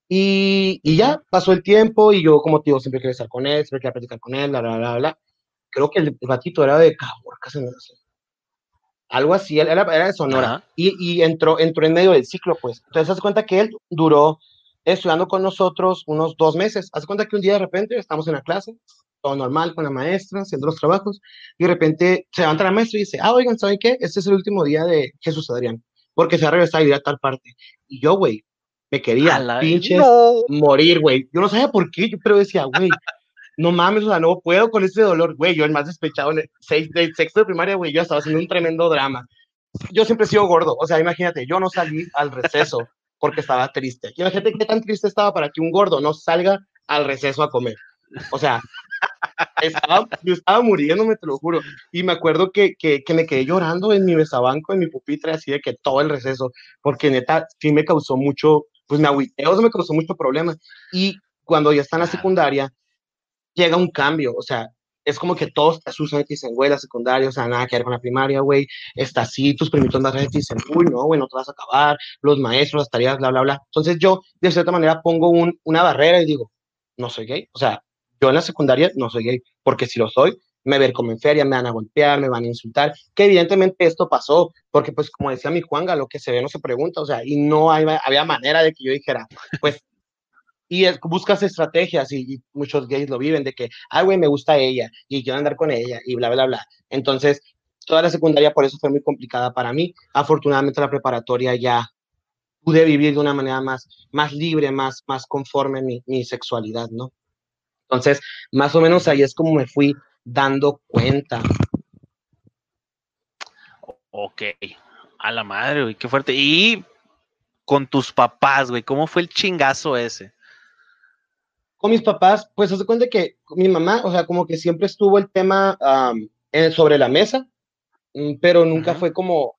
Y, y, ya pasó el tiempo y yo, como te digo, siempre quería estar con él, siempre quería platicar con él, bla, bla, bla, bla. Creo que el ratito era de Caborca, se me hace. Algo así, era, era de Sonora. Y, y, entró, entró en medio del ciclo, pues. Entonces, haz cuenta que él duró estudiando con nosotros unos dos meses. Haz cuenta que un día de repente estamos en la clase, todo normal con la maestra, haciendo los trabajos, y de repente se levanta la maestra y dice, ah, oigan, ¿saben qué? Este es el último día de Jesús Adrián, porque se va a regresar a ir a tal parte. Y yo, güey, me quería la pinches no. morir, güey. Yo no sabía por qué, yo, pero decía, güey, no mames, o sea, no puedo con ese dolor, güey. Yo el más despechado en el seis, del sexto de primaria, güey, yo estaba haciendo un tremendo drama. Yo siempre he sido gordo, o sea, imagínate, yo no salí al receso porque estaba triste. Imagínate qué tan triste estaba para que un gordo no salga al receso a comer. O sea, estaba, yo estaba muriéndome, te lo juro. Y me acuerdo que, que, que me quedé llorando en mi besabanco, en mi pupitre, así de que todo el receso, porque neta, sí me causó mucho, pues me agüité, o sea, me causó mucho problema. Y cuando ya está en la secundaria, llega un cambio, o sea, es como que todos te asustan y te dicen, güey, la secundaria, o sea, nada que ver con la primaria, güey, está así, tus primitos más grandes te dicen, uy, no, güey, no te vas a acabar, los maestros, las tareas, bla, bla, bla. Entonces yo, de cierta manera, pongo un, una barrera y digo, no soy gay, o sea, yo en la secundaria no soy gay, porque si lo soy, me ver como en feria, me van a golpear, me van a insultar, que evidentemente esto pasó, porque pues como decía mi Juanga, lo que se ve no se pregunta, o sea, y no había manera de que yo dijera, pues, y es, buscas estrategias y, y, muchos gays lo viven, de que, ay, güey, me gusta ella, y quiero andar con ella, y bla, bla, bla. Entonces, toda la secundaria por eso fue muy complicada para mí. Afortunadamente la preparatoria ya pude vivir de una manera más, más libre, más, más conforme mi, mi sexualidad, ¿no? Entonces, más o menos ahí es como me fui dando cuenta. Ok, a la madre, güey, qué fuerte. Y con tus papás, güey, ¿cómo fue el chingazo ese? Con mis papás, pues se cuenta que mi mamá, o sea, como que siempre estuvo el tema um, en, sobre la mesa, mm, pero nunca uh -huh. fue como,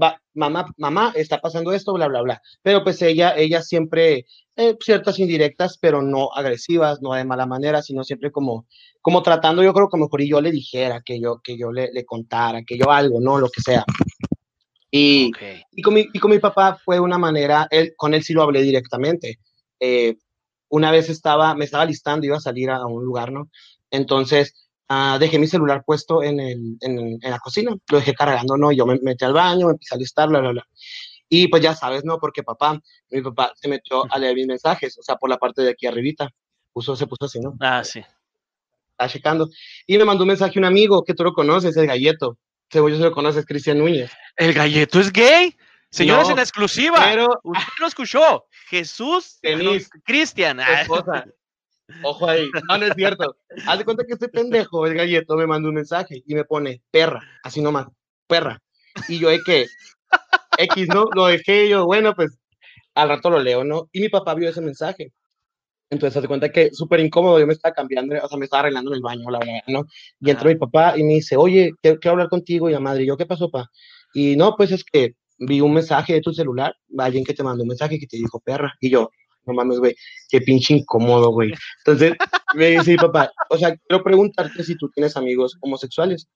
va, mamá, mamá, está pasando esto, bla, bla, bla. Pero pues ella, ella siempre, eh, ciertas indirectas, pero no agresivas, no de mala manera, sino siempre como, como tratando, yo creo que mejor y yo le dijera, que yo, que yo le, le contara, que yo algo, ¿no? Lo que sea. Y, okay. y, con mi, y, con mi, papá fue una manera, él, con él sí lo hablé directamente. Eh, una vez estaba, me estaba listando, iba a salir a, a un lugar, ¿no? Entonces, ah, dejé mi celular puesto en, el, en, en, la cocina, lo dejé cargando, ¿no? Yo me metí al baño, me empecé a listar, bla, bla, bla. Y pues ya sabes, ¿no? Porque papá, mi papá se metió a leer mis mensajes, o sea, por la parte de aquí arribita. Puso, se puso así, ¿no? Ah, sí. Está checando. Y me mandó un mensaje un amigo que tú lo conoces, el galleto. Según yo se lo conoces, Cristian Núñez. ¿El galleto es gay? Señores, en exclusiva. Pero, Usted lo escuchó. Jesús Cristian. Ojo ahí. No, no es cierto. Haz de cuenta que este pendejo, el galleto, me mandó un mensaje y me pone perra, así nomás, perra. Y yo de que, X, ¿no? Lo dejé yo, bueno, pues al rato lo leo, ¿no? Y mi papá vio ese mensaje. Entonces, se cuenta que súper incómodo, yo me estaba cambiando, o sea, me estaba arreglando en el baño, la verdad, ¿no? Y entró mi papá y me dice, oye, quiero, hablar contigo, y la madre, yo, ¿qué pasó, papá? Y no, pues es que vi un mensaje de tu celular, alguien que te mandó un mensaje que te dijo perra, y yo, no mames, güey, qué pinche incómodo, güey. Entonces, me dice, papá, o sea, quiero preguntarte si tú tienes amigos homosexuales.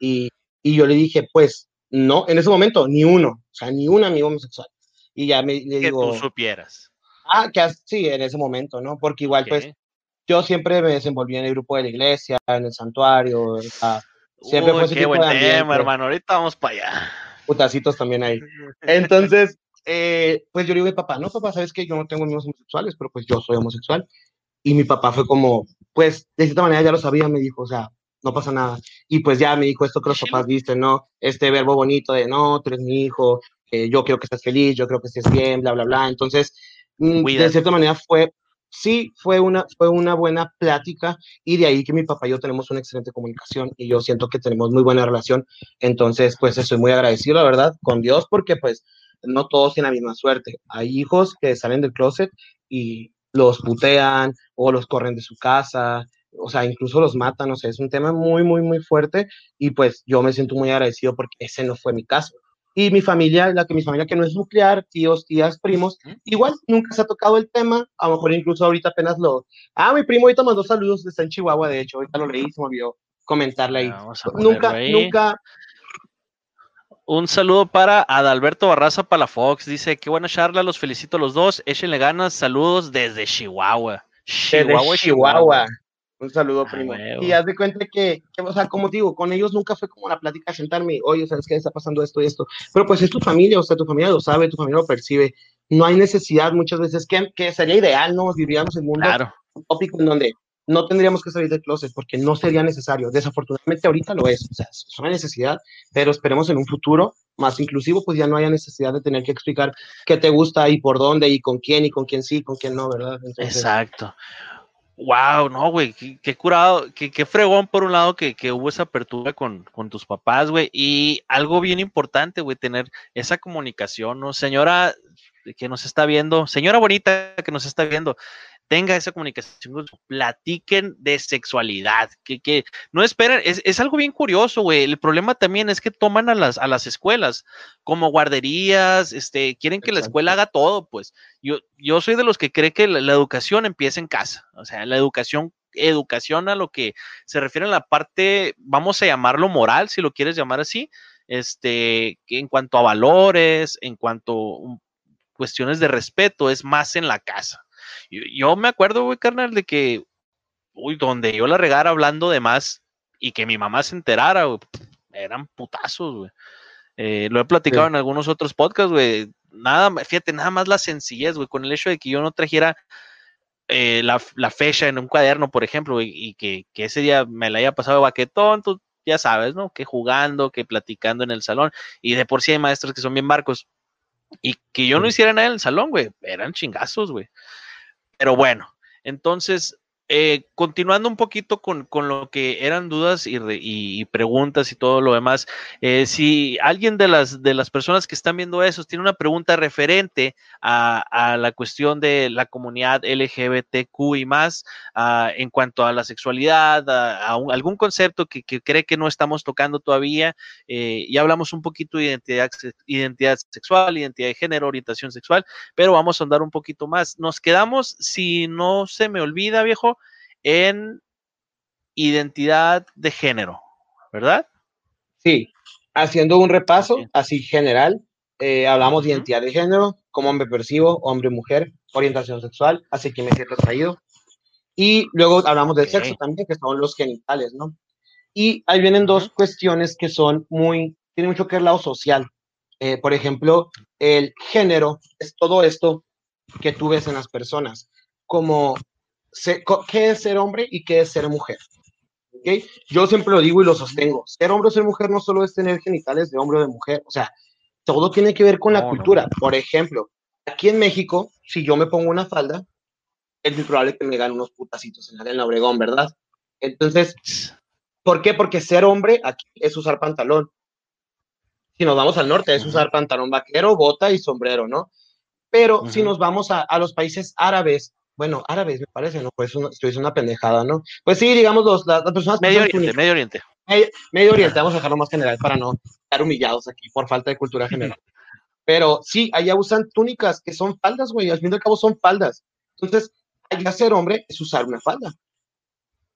Y, y yo le dije, pues, no, en ese momento, ni uno, o sea, ni un amigo homosexual. Y ya me le digo. Que tú supieras. Ah, que sí, en ese momento, ¿no? Porque igual, pues, yo siempre me desenvolví en el grupo de la iglesia, en el santuario, o sea, siempre fue ese qué buen tema, hermano, ahorita vamos para allá. Putacitos también ahí. Entonces, eh, pues yo le digo, papá, no, papá, sabes que yo no tengo amigos homosexuales, pero pues yo soy homosexual. Y mi papá fue como, pues, de cierta manera ya lo sabía, me dijo, o sea, no pasa nada. Y pues ya me dijo esto que los papás dicen, ¿no? Este verbo bonito de, no, tú eres mi hijo, yo quiero que estés feliz, yo creo que estés bien, bla, bla, bla. Entonces, mm, de cierta manera fue, sí, fue una, fue una buena plática y de ahí que mi papá y yo tenemos una excelente comunicación y yo siento que tenemos muy buena relación. Entonces, pues estoy muy agradecido, la verdad, con Dios, porque pues no todos tienen la misma suerte. Hay hijos que salen del closet y los putean o los corren de su casa o sea, incluso los matan, o sea, es un tema muy, muy, muy fuerte y pues yo me siento muy agradecido porque ese no fue mi caso. Y mi familia, la que mi familia que no es nuclear, tíos, tías, primos, igual nunca se ha tocado el tema, a lo mejor incluso ahorita apenas lo... Ah, mi primo ahorita mandó saludos, está en Chihuahua, de hecho, ahorita lo leí, se me olvidó comentarle ahí. Nunca, nunca, un saludo para Adalberto Barraza Palafox. Dice, qué buena charla, los felicito a los dos. Échenle ganas, saludos desde Chihuahua. Chihuahua, Chihuahua. Un saludo, primo. y haz de cuenta que, o sea, como digo, con ellos nunca fue como la plática sentarme, oye, ¿sabes qué está pasando esto y esto? Pero pues es tu familia, o sea, tu familia lo sabe, tu familia lo percibe. No hay necesidad muchas veces, que, que sería ideal, ¿no? Viviríamos en un mundo claro. tópico en donde no tendríamos que salir del closet porque no sería necesario. Desafortunadamente ahorita lo es, o sea, es una necesidad, pero esperemos en un futuro más inclusivo, pues ya no haya necesidad de tener que explicar qué te gusta y por dónde y con quién y con quién sí, con quién no, ¿verdad? Exacto. Wow, no, güey, qué, curado, qué, fregón por un lado que, hubo esa apertura con, tus papás, güey, y algo bien importante, güey, tener esa comunicación, ¿no? Señora que nos está viendo, señora bonita que nos está viendo, tenga esa comunicación, platiquen de sexualidad, que, que no esperen, es, es algo bien curioso, güey. El problema también es que toman a las, a las escuelas como guarderías, este, quieren que la escuela haga todo, pues. Yo, yo soy de los que cree que la, educación empieza en casa, o sea, la educación educación a lo que se refiere a la parte, vamos a llamarlo moral, si lo quieres llamar así, este, en cuanto a valores, en cuanto a cuestiones de respeto, es más en la casa. Yo, me acuerdo, güey, carnal, de que, uy, donde yo la regara hablando de más y que mi mamá se enterara, güey, eran putazos, güey. Eh, lo he platicado en algunos otros podcasts, güey. Nada, fíjate, nada más la sencillez, güey, con el hecho de que yo no trajera eh, la, fecha en un cuaderno, por ejemplo, y, que, ese día me la haya pasado de baquetón, tú ya sabes, ¿no? Que jugando, que platicando en el salón, y de por sí hay maestros que son bien barcos, y que yo no hiciera nada en el salón, güey, eran chingazos, güey. Pero bueno, entonces eh, continuando un poquito con, lo que eran dudas y, preguntas y todo lo demás, eh, si alguien de las, de las personas que están viendo eso tiene una pregunta referente a, la cuestión de la comunidad LGBTQ y más, ah, en cuanto a la sexualidad, a, algún concepto que, cree que no estamos tocando todavía, eh, ya hablamos un poquito de identidad, identidad sexual, identidad de género, orientación sexual, pero vamos a andar un poquito más. Nos quedamos, si no se me olvida, viejo, en identidad de género, ¿verdad? Sí, haciendo un repaso así general, eh, hablamos de identidad de género, cómo me percibo, hombre, mujer, orientación sexual, así que me siento atraído. Y luego hablamos del sexo también, que son los genitales, ¿no? Y ahí vienen dos cuestiones que son muy, tienen mucho que ver lado social. Eh, por ejemplo, el género es todo esto que tú ves en las personas, como qué es ser hombre y qué es ser mujer. ¿Okay? Yo siempre lo digo y lo sostengo. Ser hombre o ser mujer no solo es tener genitales de hombre o de mujer, o sea, todo tiene que ver con la cultura. Por ejemplo, aquí en México, si yo me pongo una falda, es muy probable que me gane unos putacitos en la arena Obregón, ¿verdad? Entonces, ¿por qué? Porque ser hombre aquí es usar pantalón. Si nos vamos al norte, es usar pantalón vaquero, bota y sombrero, ¿no? Pero si nos vamos a, a, los países árabes, bueno, árabes me parece, ¿no? Pues estoy diciendo una pendejada, ¿no? Pues sí, digamos, los, las, personas... Medio Oriente, Medio Oriente. Medio, Oriente, vamos a dejarlo más general para no estar humillados aquí por falta de cultura general. Pero sí, allá usan túnicas que son faldas, güey, al fin y al cabo son faldas. Entonces, allá ser hombre es usar una falda.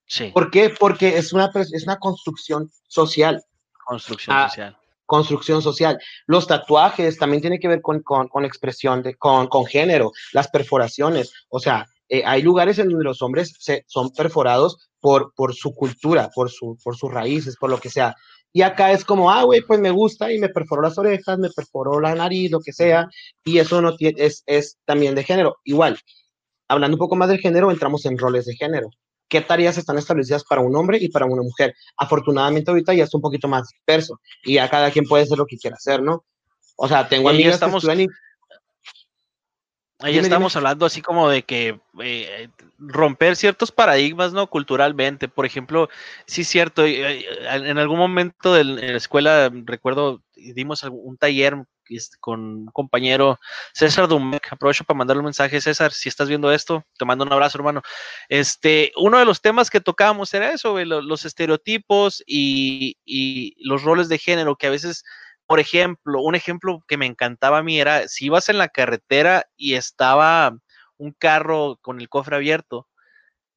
Sí. ¿Por qué? Porque es una, es una construcción social. Construcción ah, social. Construcción social. Los tatuajes también tienen que ver con, con, con expresión, de, con, con género, las perforaciones. O sea, eh, hay lugares en donde los hombres se, son perforados por, por su cultura, por, su, por sus raíces, por lo que sea. Y acá es como, ah, güey, pues me gusta y me perforó las orejas, me perforó la nariz, lo que sea, y eso no tiene, es, es también de género. Igual, hablando un poco más del género, entramos en roles de género. ¿Qué tareas están establecidas para un hombre y para una mujer? Afortunadamente ahorita ya es un poquito más disperso y a cada quien puede hacer lo que quiera hacer, ¿no? O sea, tengo amigas estamos... que Ahí estamos hablando así como de que eh, romper ciertos paradigmas, ¿no? Culturalmente. Por ejemplo, sí es cierto, eh, eh, en algún momento de la escuela, recuerdo, dimos un taller con un compañero, César Dumec. Aprovecho para mandarle un mensaje, César, si estás viendo esto, te mando un abrazo, hermano. Este, uno de los temas que tocábamos era eso, los, estereotipos y, y los roles de género que a veces por ejemplo, un ejemplo que me encantaba a mí era si ibas en la carretera y estaba un carro con el cofre abierto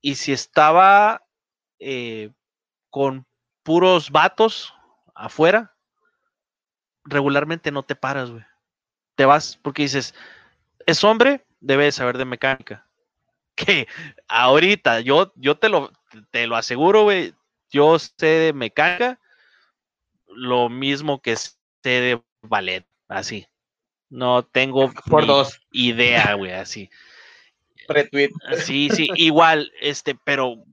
y si estaba eh, con puros vatos afuera, regularmente no te paras, güey. Te vas porque dices, es hombre, debe saber de mecánica. Que ahorita, yo, yo te lo, te lo aseguro, güey, yo sé de mecánica, lo mismo que de ballet, así. No tengo por dos idea, güey, así. Retweet. Sí, sí, igual, este, pero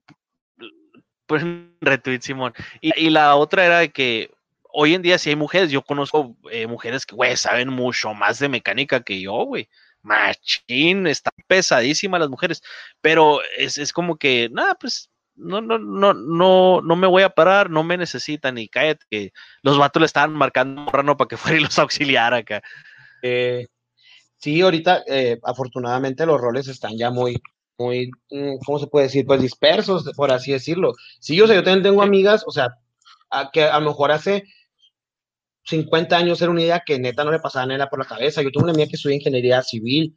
pues retweet, Simón. Y, la otra era de que hoy en día si hay mujeres, yo conozco eh, mujeres que, güey, saben mucho más de mecánica que yo, güey. Machín, están pesadísimas las mujeres, pero es, es como que, nada, pues no, no, no, no, no me voy a parar, no me necesitan y cállate que los vatos le estaban marcando un rano para que fuera y los auxiliara acá. Eh, sí, ahorita eh, afortunadamente los roles están ya muy, muy, mm, ¿cómo se puede decir? Pues dispersos, por así decirlo. Sí, yo sé, yo también tengo amigas, o sea, a, que a lo mejor hace 50 años era una idea que neta no le pasaba nada por la cabeza. Yo tuve una amiga que estudia ingeniería civil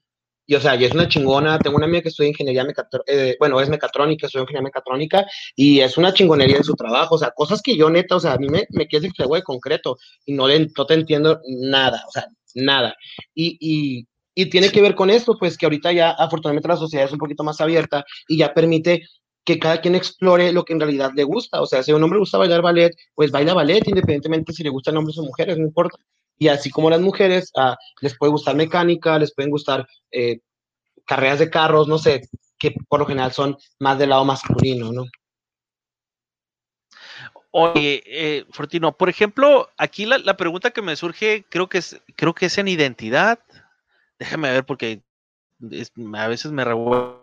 y o sea, y es una chingona. Tengo una amiga que estudia ingeniería mecatrónica, eh, bueno, es mecatrónica, estudia ingeniería mecatrónica y es una chingonería en su trabajo. O sea, cosas que yo neta, o sea, a mí me, me quieres decir de concreto y no, no te entiendo nada, o sea, nada. Y, y, y tiene que ver con esto, pues que ahorita ya afortunadamente la sociedad es un poquito más abierta y ya permite que cada quien explore lo que en realidad le gusta. O sea, si un hombre gusta bailar ballet, pues baila ballet, independientemente si le gustan hombres o mujeres, no importa. Y así como las mujeres, ah, les puede gustar mecánica, les pueden gustar eh, carreras de carros, no sé, que por lo general son más del lado masculino, ¿no? Oye, eh, Fortino, por ejemplo, aquí la, pregunta que me surge, creo que es, creo que es en identidad. Déjame ver porque a veces me revuelvo.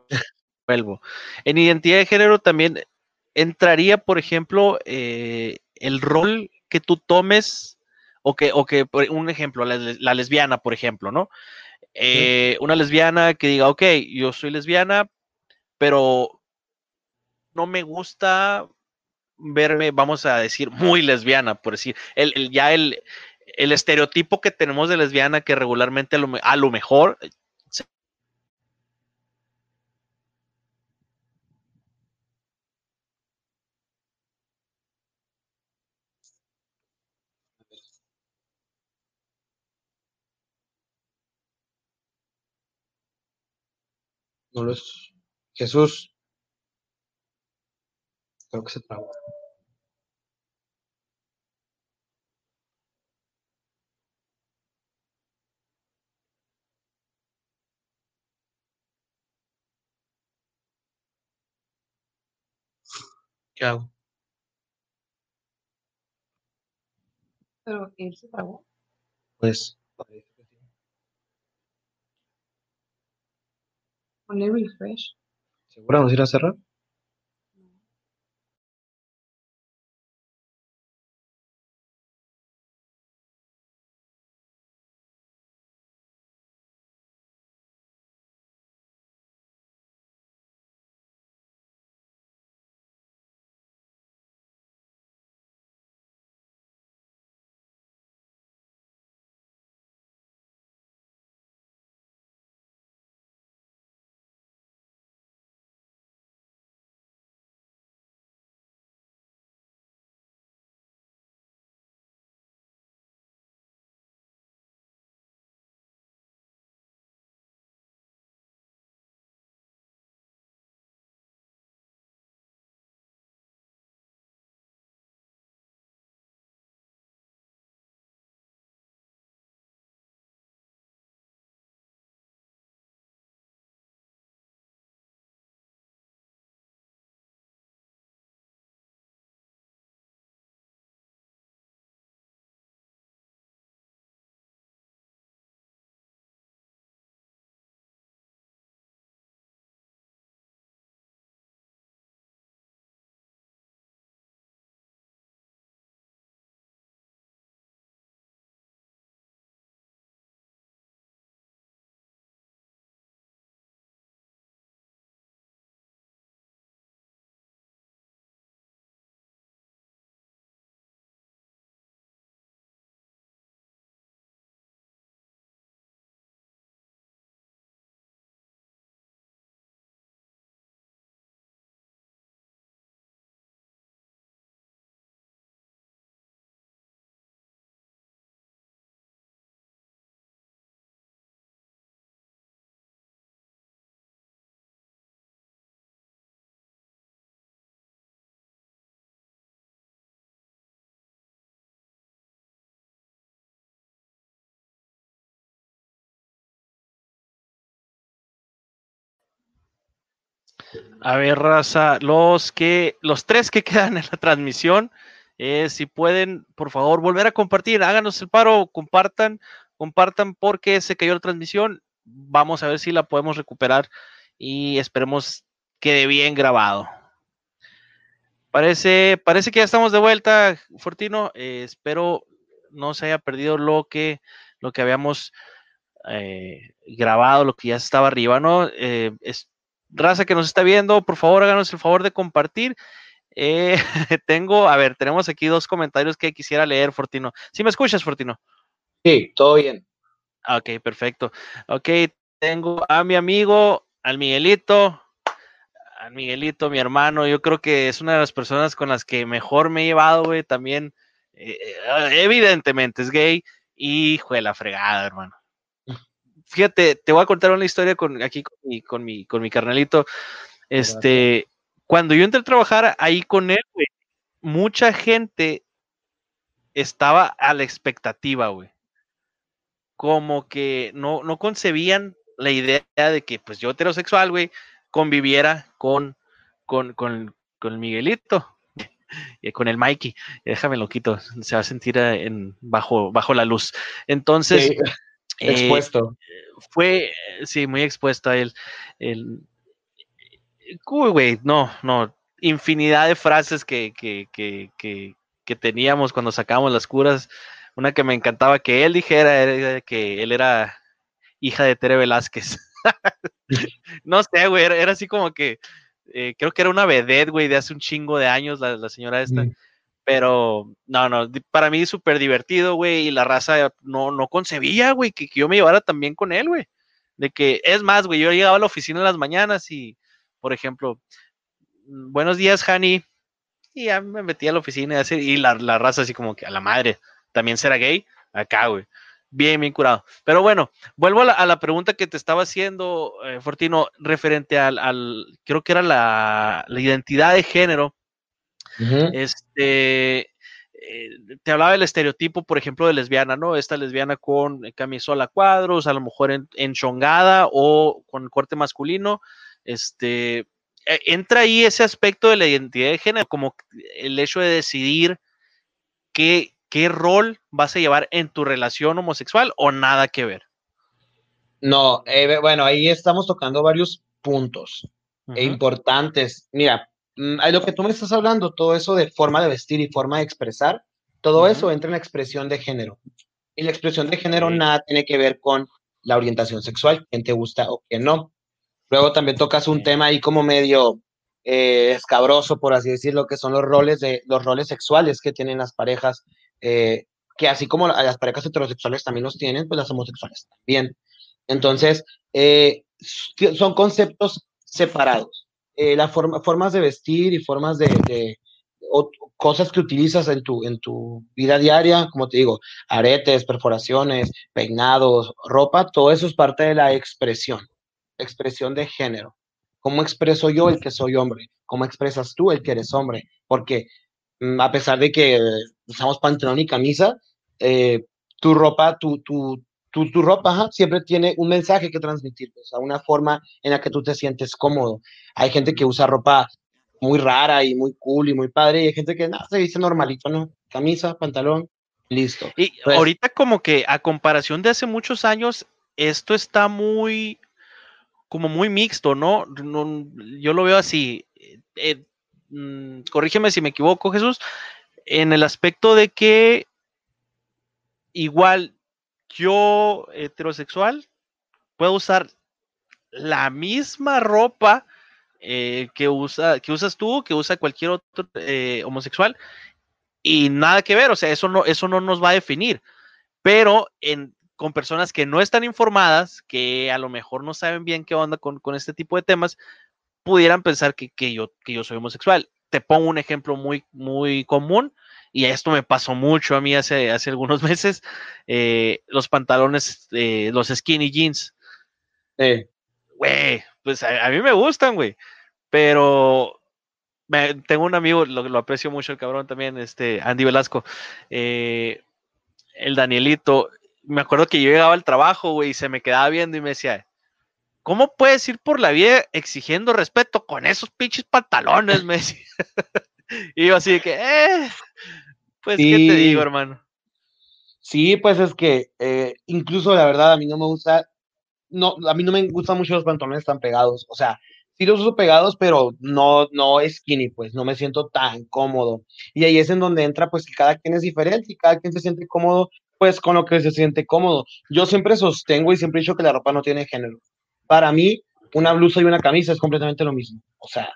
En identidad de género también entraría, por ejemplo, eh, el rol que tú tomes o que, o que un ejemplo, la, lesbiana, por ejemplo, ¿no? Eh, una lesbiana que diga, ok, yo soy lesbiana, pero no me gusta verme, vamos a decir, muy lesbiana, por decir, el, ya el, el, estereotipo que tenemos de lesbiana que regularmente a lo mejor No los. Jesús. Creo que se traba. ¿Qué hago? Pero él se trabó. Pues, parece. Ponle refresh. ¿segura vamos a ir a cerrar? A ver, raza, los que, los tres que quedan en la transmisión, eh, si pueden, por favor, volver a compartir, háganos el paro, compartan, compartan porque se cayó la transmisión. Vamos a ver si la podemos recuperar y esperemos quede bien grabado. Parece, parece que ya estamos de vuelta, Fortino. Eh, espero no se haya perdido lo que, lo que habíamos eh, grabado, lo que ya estaba arriba, ¿no? Es, raza que nos está viendo, por favor, háganos el favor de compartir. Eh, tengo, a ver, tenemos aquí dos comentarios que quisiera leer, Fortino. ¿Sí me escuchas, Fortino? Sí, todo bien. Ah, Ok, perfecto. Ok, tengo a mi amigo, al Miguelito, al Miguelito, mi hermano. Yo creo que es una de las personas con las que mejor me he llevado, güey. También, eh, eh, evidentemente, es gay. Y, de la fregada, hermano. Fíjate, te voy a contar una historia con, aquí con mi, con mi, con mi carnalito. Este, cuando yo entré a trabajar ahí con él, güey, mucha gente estaba a la expectativa, güey. Como que no, no concebían la idea de que, pues, yo heterosexual, güey, conviviera con, con, con, con el Miguelito y con el Mikey. Déjame lo quito, se va a sentir eh, en, bajo, bajo la luz. Entonces, Sí, eh, expuesto. fue, sí, muy expuesto a él. El, uy, güey, no, no, infinidad de frases que, que, que, que, que teníamos cuando sacábamos las curas. Una que me encantaba que él dijera era que él era hija de Tere Velázquez. no sé, güey, era, era así como que, eh, creo que era una vedette, güey, de hace un chingo de años, la, la señora esta. Mm. Pero, no, no, para mí súper divertido, güey, y la raza no, no concebía, güey, que, que yo me llevara también con él, güey. De que, es más, güey, yo llegaba a la oficina en las mañanas y, por ejemplo, "Mm, buenos días, Hani, y ya me metí a la oficina y, y la, la raza así como que, a la madre, ¿también será gay? Acá, güey. Bien, bien curado. Pero bueno, vuelvo a la, a la pregunta que te estaba haciendo, eh, Fortino, referente al, al- creo que era la, la identidad de género Este, eh, te hablaba del estereotipo, por ejemplo, de lesbiana, ¿no? Esta lesbiana con camisola cuadros, a lo mejor en, enchongada o con corte masculino. Este, eh, entra ahí ese aspecto de la identidad de género, como el hecho de decidir qué, qué rol vas a llevar en tu relación homosexual o nada que ver. No, eh, bueno, ahí estamos tocando varios puntos Ujú. importantes. Mira, a lo que tú me estás hablando, todo eso de forma de vestir y forma de expresar, todo eso entra en la expresión de género. Y la expresión de género nada tiene que ver con la orientación sexual, quién te gusta o quién no. Luego también tocas un tema ahí como medio eh, escabroso, por así decirlo, que son los roles de los roles sexuales que tienen las parejas, eh, que así como la- las parejas heterosexuales también los tienen, pues las homosexuales también. Entonces, eh, son conceptos separados. Eh, las formas de vestir y formas de, cosas que utilizas en tu, en tu vida diaria, como te digo, aretes, perforaciones, peinados, ropa, todo eso es parte de la expresión, expresión de género. ¿Cómo expreso yo el que soy hombre? ¿Cómo expresas tú el que eres hombre? Porque mm, a pesar de que usamos pantalón y camisa, eh, tu ropa, tu, tu, tu, tu ropa ajá, siempre tiene un mensaje que transmitir, o sea, una forma en la que tú te sientes cómodo. Hay gente que usa ropa muy rara y muy cool y muy padre, y hay gente que nada, se dice normalito, ¿no? Camisa, pantalón, listo. Y Pues- ahorita como que a comparación de hace muchos años, esto está muy, como muy mixto, ¿no? No- yo lo veo así. eh, mm, corrígeme si me equivoco, Jesús, en el aspecto de que igual yo heterosexual puedo usar la misma ropa eh, que, usa, que usas tú, que usa cualquier otro eh, homosexual, y nada que ver, o sea, eso no, eso no nos va a definir. Pero en, con personas que no están informadas, que a lo mejor no saben bien qué onda con, con este tipo de temas, pudieran pensar que, que, yo, que yo soy homosexual. Te pongo un ejemplo muy, muy común, y esto me pasó mucho a mí hace, hace algunos meses, eh, los pantalones, eh, los skinny jeans güey, pues a, a mí me gustan, güey. Pero me- tengo un amigo, lo, lo aprecio mucho el cabrón también, este Andy Velasco, eh, el Danielito. Me acuerdo que yo llegaba al trabajo, güey, y se me quedaba viendo y me decía, ¿cómo puedes ir por la vida exigiendo respeto con esos pinches pantalones? Me decía. y yo así de que, eh, pues, ¿qué te Sí. digo, hermano? Sí, pues es que eh, incluso la verdad a mí no me gusta, no, a mí no me gustan mucho los pantalones tan pegados, o sea, sí los uso pegados, pero no, no skinny, pues no me siento tan cómodo. Y ahí es en donde entra, pues que cada quien es diferente y cada quien se siente cómodo, pues con lo que se siente cómodo. Yo siempre sostengo y siempre he dicho que la ropa no tiene género. Para mí, una blusa y una camisa es completamente lo mismo. O sea,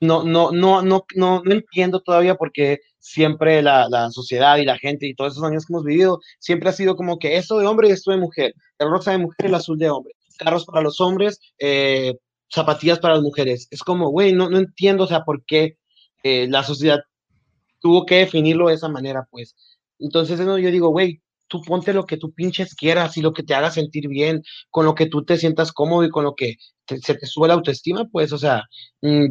No, no, no, no, no, no entiendo todavía por qué siempre la, la sociedad y la gente y todos esos años que hemos vivido, siempre ha sido como que esto de hombre y esto de mujer, el rosa de mujer y el azul de hombre, carros para los hombres, eh, zapatillas para las mujeres. Es como, güey, no, no entiendo, o sea, por qué eh, la sociedad tuvo que definirlo de esa manera, pues. Entonces, no, yo digo, güey, tú ponte lo que tú pinches quieras y lo que te haga sentir bien, con lo que tú te sientas cómodo y con lo que te- se te sube la autoestima, pues, o sea, mm,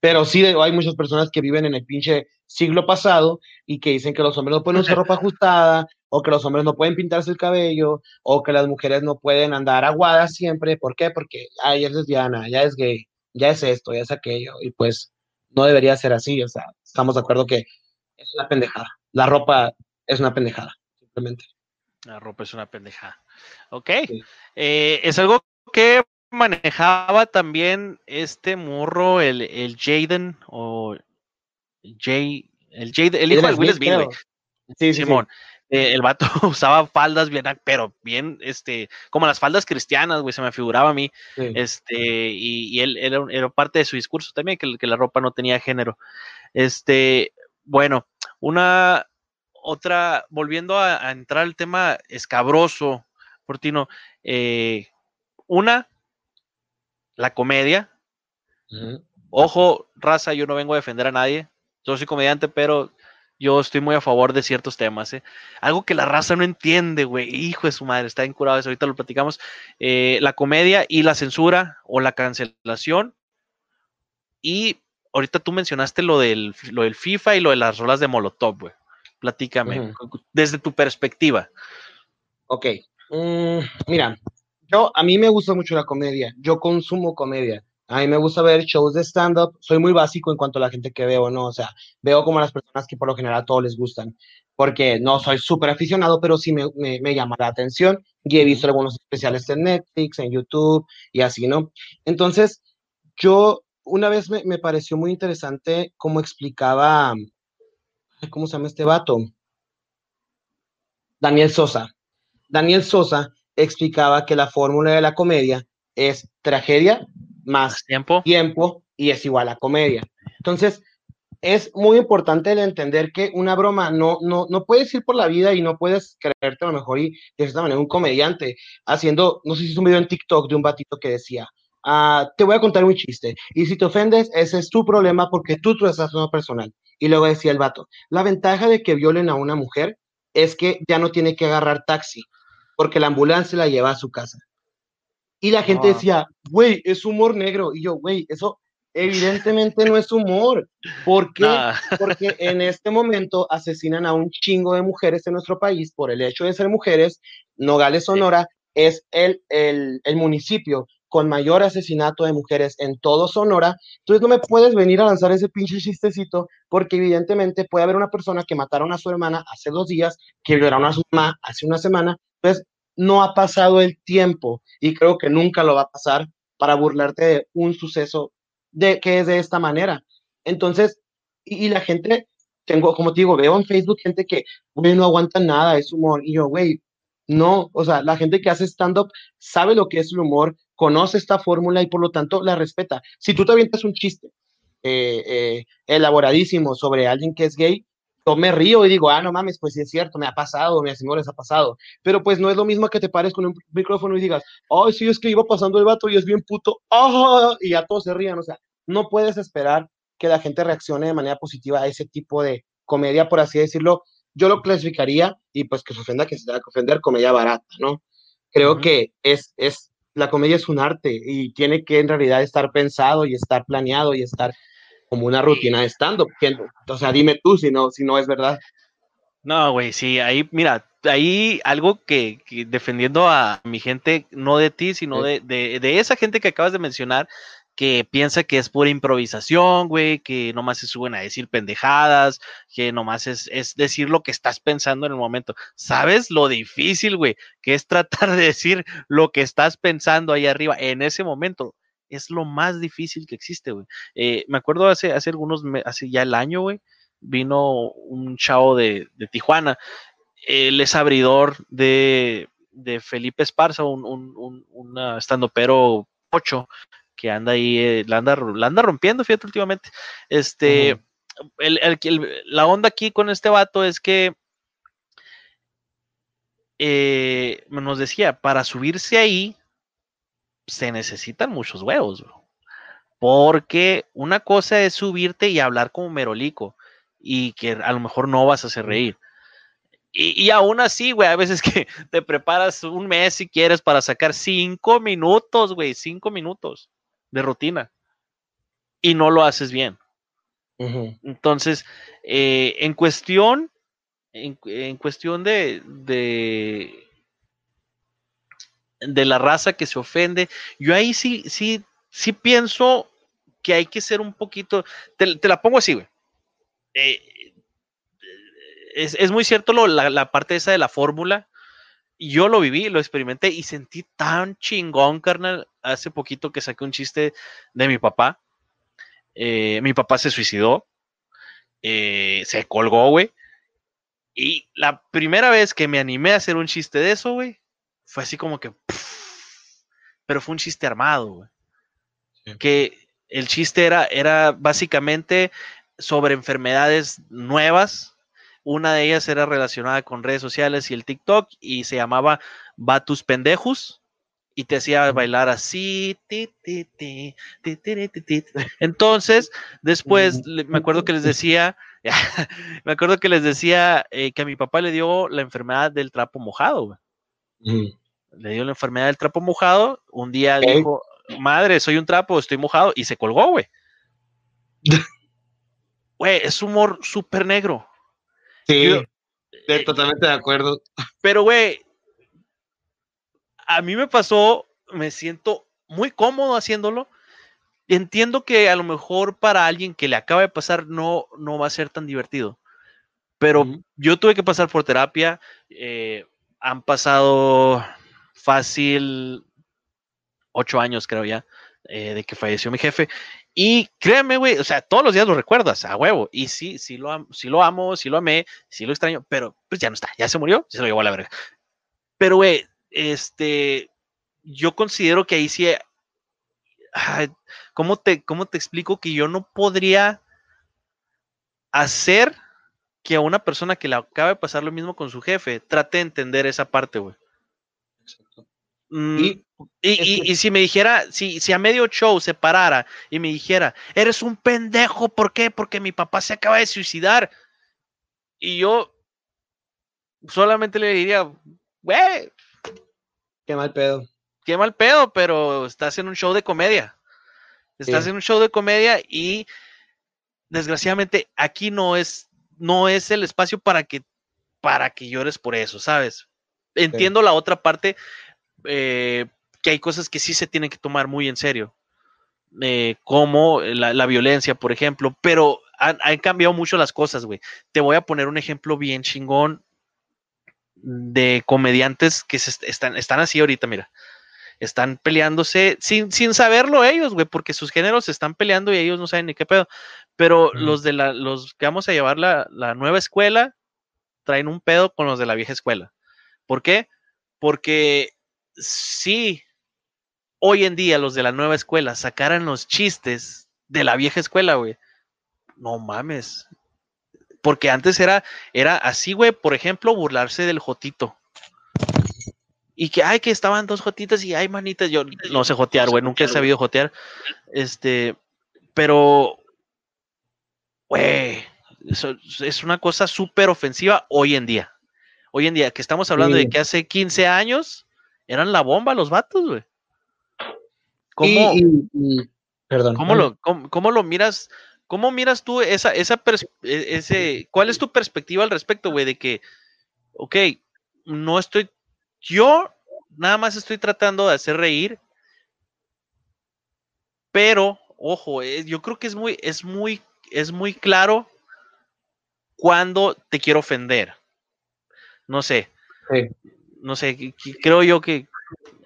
pero sí hay muchas personas que viven en el pinche siglo pasado y que dicen que los hombres no pueden usar ropa ajustada o que los hombres no pueden pintarse el cabello o que las mujeres no pueden andar aguadas siempre. ¿Por qué? Porque ay, ya es lesbiana, ya es gay, ya es esto, ya es aquello y pues no debería ser así. O sea, estamos de acuerdo que es una pendejada. La ropa es una pendejada, simplemente. La ropa es una pendejada. Ok. Sí. Eh, es algo que manejaba también este morro, el, el Jaden, o Jay, el Jaden, el hijo de Will Smith, güey. Sí, sí, sí. Simón. Eh, el vato usaba faldas bien, pero bien, este, como las faldas cristianas, güey, se me figuraba a mí. Sí. Este, y, y él era, parte de su discurso también, que, que la ropa no tenía género. Este, bueno, una otra, volviendo a, a entrar al tema escabroso, Portino, eh, una, la comedia. Ojo, raza, yo no vengo a defender a nadie. Yo soy comediante, pero yo estoy muy a favor de ciertos temas. ¿eh? Algo que la raza no entiende, güey. Hijo de su madre, está incurado eso. Ahorita lo platicamos. Eh, la comedia y la censura o la cancelación. Y ahorita tú mencionaste lo del, lo del FIFA y lo de las rolas de Molotov, güey. Platícame, desde tu perspectiva. Ok. Mm, mira, yo a mí me gusta mucho la comedia. Yo consumo comedia. A mí me gusta ver shows de stand-up. Soy muy básico en cuanto a la gente que veo, ¿no? O sea, veo como las personas que por lo general a todos les gustan. Porque no soy súper aficionado, pero sí me, me, me, llama la atención. Y he visto algunos especiales en Netflix, en YouTube y así, ¿no? Entonces, yo una vez me, me pareció muy interesante cómo explicaba, ¿cómo se llama este vato? Daniel Sosa. Daniel Sosa explicaba que la fórmula de la comedia es tragedia más tiempo. tiempo y es igual a comedia. Entonces, es muy importante el entender que una broma no, no, no puedes ir por la vida y no puedes creerte a lo mejor y de esta manera un comediante haciendo, no sé si es un video en TikTok de un batito que decía, ah, te voy a contar un chiste y si te ofendes, ese es tu problema porque tú, tú estás no personal. Y luego decía el vato, la ventaja de que violen a una mujer es que ya no tiene que agarrar taxi porque la ambulancia la lleva a su casa. Y la gente Ah. decía, güey, es humor negro. Y yo, güey, eso evidentemente no es humor. ¿Por qué? Nah. Porque en este momento asesinan a un chingo de mujeres en nuestro país por el hecho de ser mujeres. Nogales, Sonora, es el, el, el municipio con mayor asesinato de mujeres en todo Sonora. Entonces no me puedes venir a lanzar ese pinche chistecito porque evidentemente puede haber una persona que mataron a su hermana hace dos días, que violaron a su mamá hace una semana. Entonces no ha pasado el tiempo y creo que nunca lo va a pasar para burlarte de un suceso de que es de esta manera. Entonces, y, la gente, tengo, como te digo, veo en Facebook gente que, no aguanta nada, es humor. Y yo, güey, no, o sea, la gente que hace stand-up sabe lo que es el humor, conoce esta fórmula y por lo tanto la respeta. Si tú te avientas un chiste eh, eh, elaboradísimo sobre alguien que es gay, yo me río y digo, ah, no mames, pues sí es cierto, me ha pasado, mi señor les ha pasado. Pero pues no es lo mismo que te pares con un micrófono y digas, ay, sí, es que iba pasando el vato y es bien puto, ah, y ya todos se rían. O sea, no puedes esperar que la gente reaccione de manera positiva a ese tipo de comedia, por así decirlo. Yo lo clasificaría, y pues que se ofenda, que se tenga que ofender, comedia barata, ¿no? Creo uh -huh. que es, es, la comedia es un arte y tiene que en realidad estar pensado y estar planeado y estar como una rutina de stand-up. O sea, dime tú si no, si no es verdad. No, güey, sí, ahí, mira, ahí algo que, que, defendiendo a mi gente, no de ti, sino sí. de, de, de, esa gente que acabas de mencionar, que piensa que es pura improvisación, güey, que nomás se suben a decir pendejadas, que nomás es, es decir lo que estás pensando en el momento. ¿Sabes lo difícil, güey, que es tratar de decir lo que estás pensando ahí arriba en ese momento? Es lo más difícil que existe, güey. Eh, me acuerdo hace, hace algunos, hace ya el año, güey, vino un chavo de, de Tijuana, él es abridor de, de Felipe Esparza, un, un, un, un estandopero pocho, que anda ahí, eh, la, anda, la anda rompiendo, fíjate, últimamente. Este, uh -huh. el, el, el, la onda aquí con este vato es que eh, nos decía, para subirse ahí se necesitan muchos huevos, bro. Porque una cosa es subirte y hablar como merolico y que a lo mejor no vas a hacer reír. Y, y, aún así, güey, a veces que te preparas un mes si quieres para sacar cinco minutos, güey, cinco minutos de rutina y no lo haces bien. Uh -huh. Entonces, eh, en cuestión, en, en cuestión de, de, de, la raza que se ofende, yo ahí sí, sí, sí pienso que hay que ser un poquito, te, te la pongo así, güey. Eh, es, es, muy cierto lo, la, la parte esa de la fórmula, yo lo viví, lo experimenté y sentí tan chingón, carnal. Hace poquito que saqué un chiste de mi papá. Eh, mi papá se suicidó. Eh, se colgó, güey. Y la primera vez que me animé a hacer un chiste de eso, güey, fue así como que. Pff, pero fue un chiste armado, güey. Sí. Que el chiste era, era básicamente sobre enfermedades nuevas una de ellas era relacionada con redes sociales y el TikTok y se llamaba Batus Pendejos y te hacía bailar así. Ti, ti, ti, Entonces, después me acuerdo que les decía, me acuerdo que les decía eh, que a mi papá le dio la enfermedad del trapo mojado. Mm. Le dio la enfermedad del trapo mojado. Un día ¿Eh? dijo, madre, soy un trapo, estoy mojado y se colgó, güey. Güey, es humor súper negro. Sí, Yo, eh, totalmente de acuerdo. Pero, güey, a mí me pasó, me siento muy cómodo haciéndolo, entiendo que a lo mejor para alguien que le acaba de pasar no, no va a ser tan divertido. Pero yo tuve que pasar por terapia. eh, han pasado fácil ocho años, creo ya, eh, de que falleció mi jefe. Y créeme, güey, o sea, todos los días lo recuerdas a huevo. Y sí, sí lo, am- sí lo amo, sí lo amé, sí lo extraño, pero pues ya no está, ya se murió, se lo llevó a la verga. Pero, güey, este, yo considero que ahí sí, ¿cómo te, cómo te explico que yo no podría hacer que a una persona que le acaba de pasar lo mismo con su jefe trate de entender esa parte, güey? Mm, Y y, y- si me dijera, si, si a medio show se parara y me dijera, eres un pendejo, ¿por qué? Porque mi papá se acaba de suicidar. Y yo solamente le diría, güey, qué mal pedo. qué mal pedo, pero estás en un show de comedia. Estás Sí. en un show de comedia y desgraciadamente aquí no es, no es el espacio para que, para que llores por eso, ¿sabes? Entiendo la otra parte, eh, que hay cosas que sí se tienen que tomar muy en serio, eh, como la, la violencia, por ejemplo, pero han, han cambiado mucho las cosas, güey. Te voy a poner un ejemplo bien chingón de comediantes que se est- están, están así ahorita, mira. Están peleándose sin, sin saberlo ellos, güey, porque sus géneros se están peleando y ellos no saben ni qué pedo. Pero los de la, los que vamos a llevar la, la nueva escuela traen un pedo con los de la vieja escuela. ¿Por qué? Porque si hoy en día los de la nueva escuela sacaran los chistes de la vieja escuela, güey, no mames. Porque antes era, era así, güey, por ejemplo, burlarse del jotito. Y que, ay, que estaban dos jotitas y ay, manitas, yo no sé jotear, güey, nunca he sabido jotear. Este, pero, güey, eso es una cosa súper ofensiva hoy en día. Hoy en día, que estamos hablando Sí. de que hace 15 años eran la bomba los vatos, güey. ¿Cómo, Y, y- y- perdón. cómo lo, cómo, cómo lo miras? ¿Cómo miras tú esa, esa e- ese, cuál es tu perspectiva al respecto, güey? De que, ok, no estoy, yo nada más estoy tratando de hacer reír, pero, ojo, eh, yo creo que es muy, es muy, es muy claro cuando te quiero ofender. No sé, Sí. No sé, creo yo que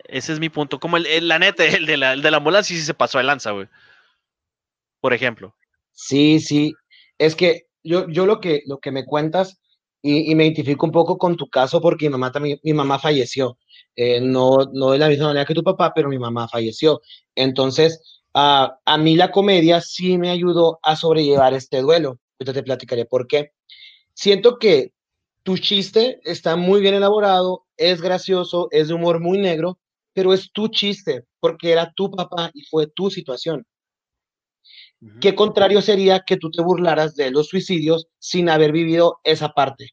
ese es mi punto. Como el, el- la neta, el de la, el de la ambulancia sí se pasó de lanza, güey. Por ejemplo. Sí, sí. Es que yo, yo lo que, lo que me cuentas y, y me identifico un poco con tu caso porque mi mamá también, mi mamá falleció. Eh, no, no de la misma manera que tu papá, pero mi mamá falleció. Entonces, ah, a mí la comedia sí me ayudó a sobrellevar este duelo. Ahorita te platicaré por qué. Siento que tu chiste está muy bien elaborado, es gracioso, es de humor muy negro, pero es tu chiste porque era tu papá y fue tu situación. Qué contrario sería que tú te burlaras de los suicidios sin haber vivido esa parte.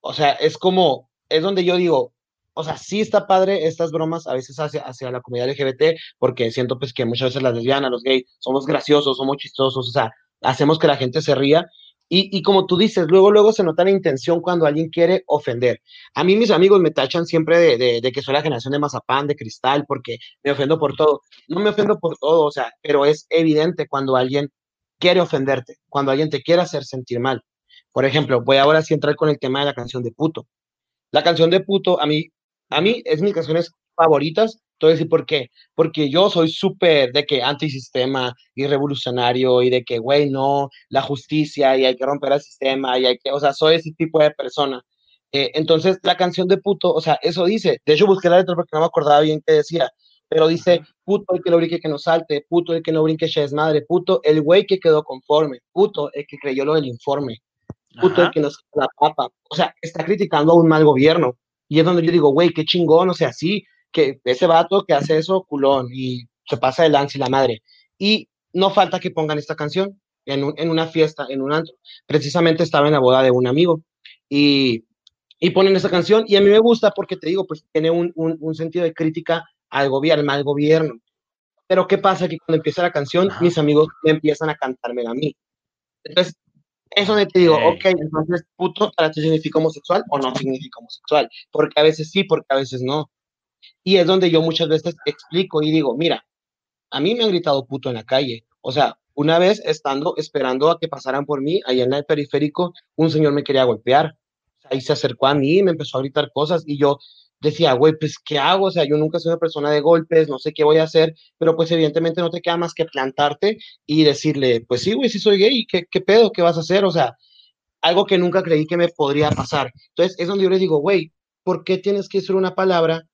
O sea, es como, es donde yo digo, o sea, sí está padre estas bromas a veces hacia, hacia la comunidad LGBT, porque siento pues que muchas veces las lesbianas, los gays, somos graciosos, somos chistosos, o sea, hacemos que la gente se ría. Y, y como tú dices, luego, luego se nota la intención cuando alguien quiere ofender. A mí mis amigos me tachan siempre de, de, de que soy la generación de mazapán, de cristal, porque me ofendo por todo. No me ofendo por todo, o sea, pero es evidente cuando alguien quiere ofenderte, cuando alguien te quiere hacer sentir mal. Por ejemplo, voy ahora sí entrar con el tema de la canción de puto. La canción de puto, a mí, a mí es mis canciones favoritas. Te voy a decir por qué. Porque yo soy súper de que antisistema y revolucionario y de que, güey, no, la justicia y hay que romper el sistema y hay que, o sea, soy ese tipo de persona. Eh, entonces, la canción de puto, o sea, eso dice. De hecho, busqué la letra porque no me acordaba bien qué decía. Pero dice, puto el que no brinque que no salte, puto el que no brinque ya es madre, puto el güey que quedó conforme, puto el que creyó lo del informe, puto el Ajá. que nos la papa. O sea, está criticando a un mal gobierno. Y es donde yo digo, güey, qué chingón, o sea, sí, que ese vato que hace eso, culón, y se pasa de lance y la madre. Y no falta que pongan esta canción en, un- en una fiesta, en un antro. Precisamente estaba en la boda de un amigo y, y ponen esa canción y a mí me gusta porque te digo, pues tiene un, un, un sentido de crítica al gobierno, al mal gobierno. Pero ¿qué pasa? Que cuando empieza la canción, Ajá. mis amigos me empiezan a cantármela a mí. Entonces, eso donde te digo, ok, entonces, puto, ¿para ti significa homosexual o no significa homosexual? Porque a veces sí, porque a veces no. Y es donde yo muchas veces explico y digo, mira, a mí me han gritado puto en la calle. O sea, una vez estando esperando a que pasaran por mí, ahí en el periférico, un señor me quería golpear. Ahí se acercó a mí, me empezó a gritar cosas y yo decía, güey, pues, ¿qué hago? O sea, yo nunca soy una persona de golpes, no sé qué voy a hacer, pero pues evidentemente no te queda más que plantarte y decirle, pues sí, güey, sí soy gay, ¿qué, qué pedo? ¿Qué vas a hacer? O sea, algo que nunca creí que me podría pasar. Entonces, es donde yo le digo, güey, ¿por qué tienes que decir una palabra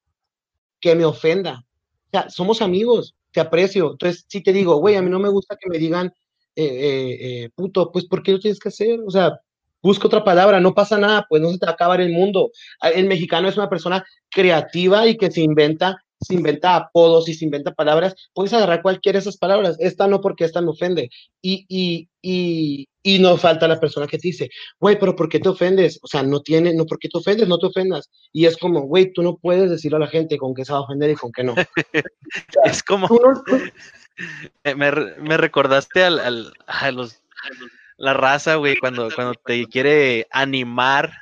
que me ofenda? O sea, somos amigos, te aprecio. Entonces, si te digo, güey, a mí no me gusta que me digan, eh, eh, eh, puto, pues, ¿por qué lo tienes que hacer? O sea, busca otra palabra, no pasa nada, pues no se te va a acabar el mundo. Ah, el mexicano es una persona creativa y que se inventa, se inventa apodos y se inventa palabras, puedes agarrar cualquiera de esas palabras, esta no porque esta me ofende. Y, y, y, y no falta la persona que te dice, güey, pero ¿por qué te ofendes? O sea, no tiene, no, ¿por qué te ofendes? No te ofendas. Y es como, güey, tú no puedes decirle a la gente con qué se va a ofender y con qué no. es como, me, me, recordaste al, al, a los la raza, güey, cuando, cuando te quiere animar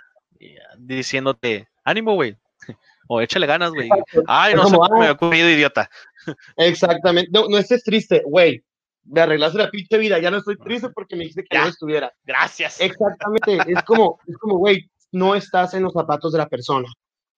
diciéndote, ánimo, güey. O échale ganas, güey. Ay, no sé me ha ocurrido, idiota. Exactamente. No, no estés triste, güey. Me arreglaste la pinche vida. Ya no estoy triste porque me dijiste que ya. no estuviera. Gracias. Exactamente. Es como, es como, güey, no estás en los zapatos de la persona.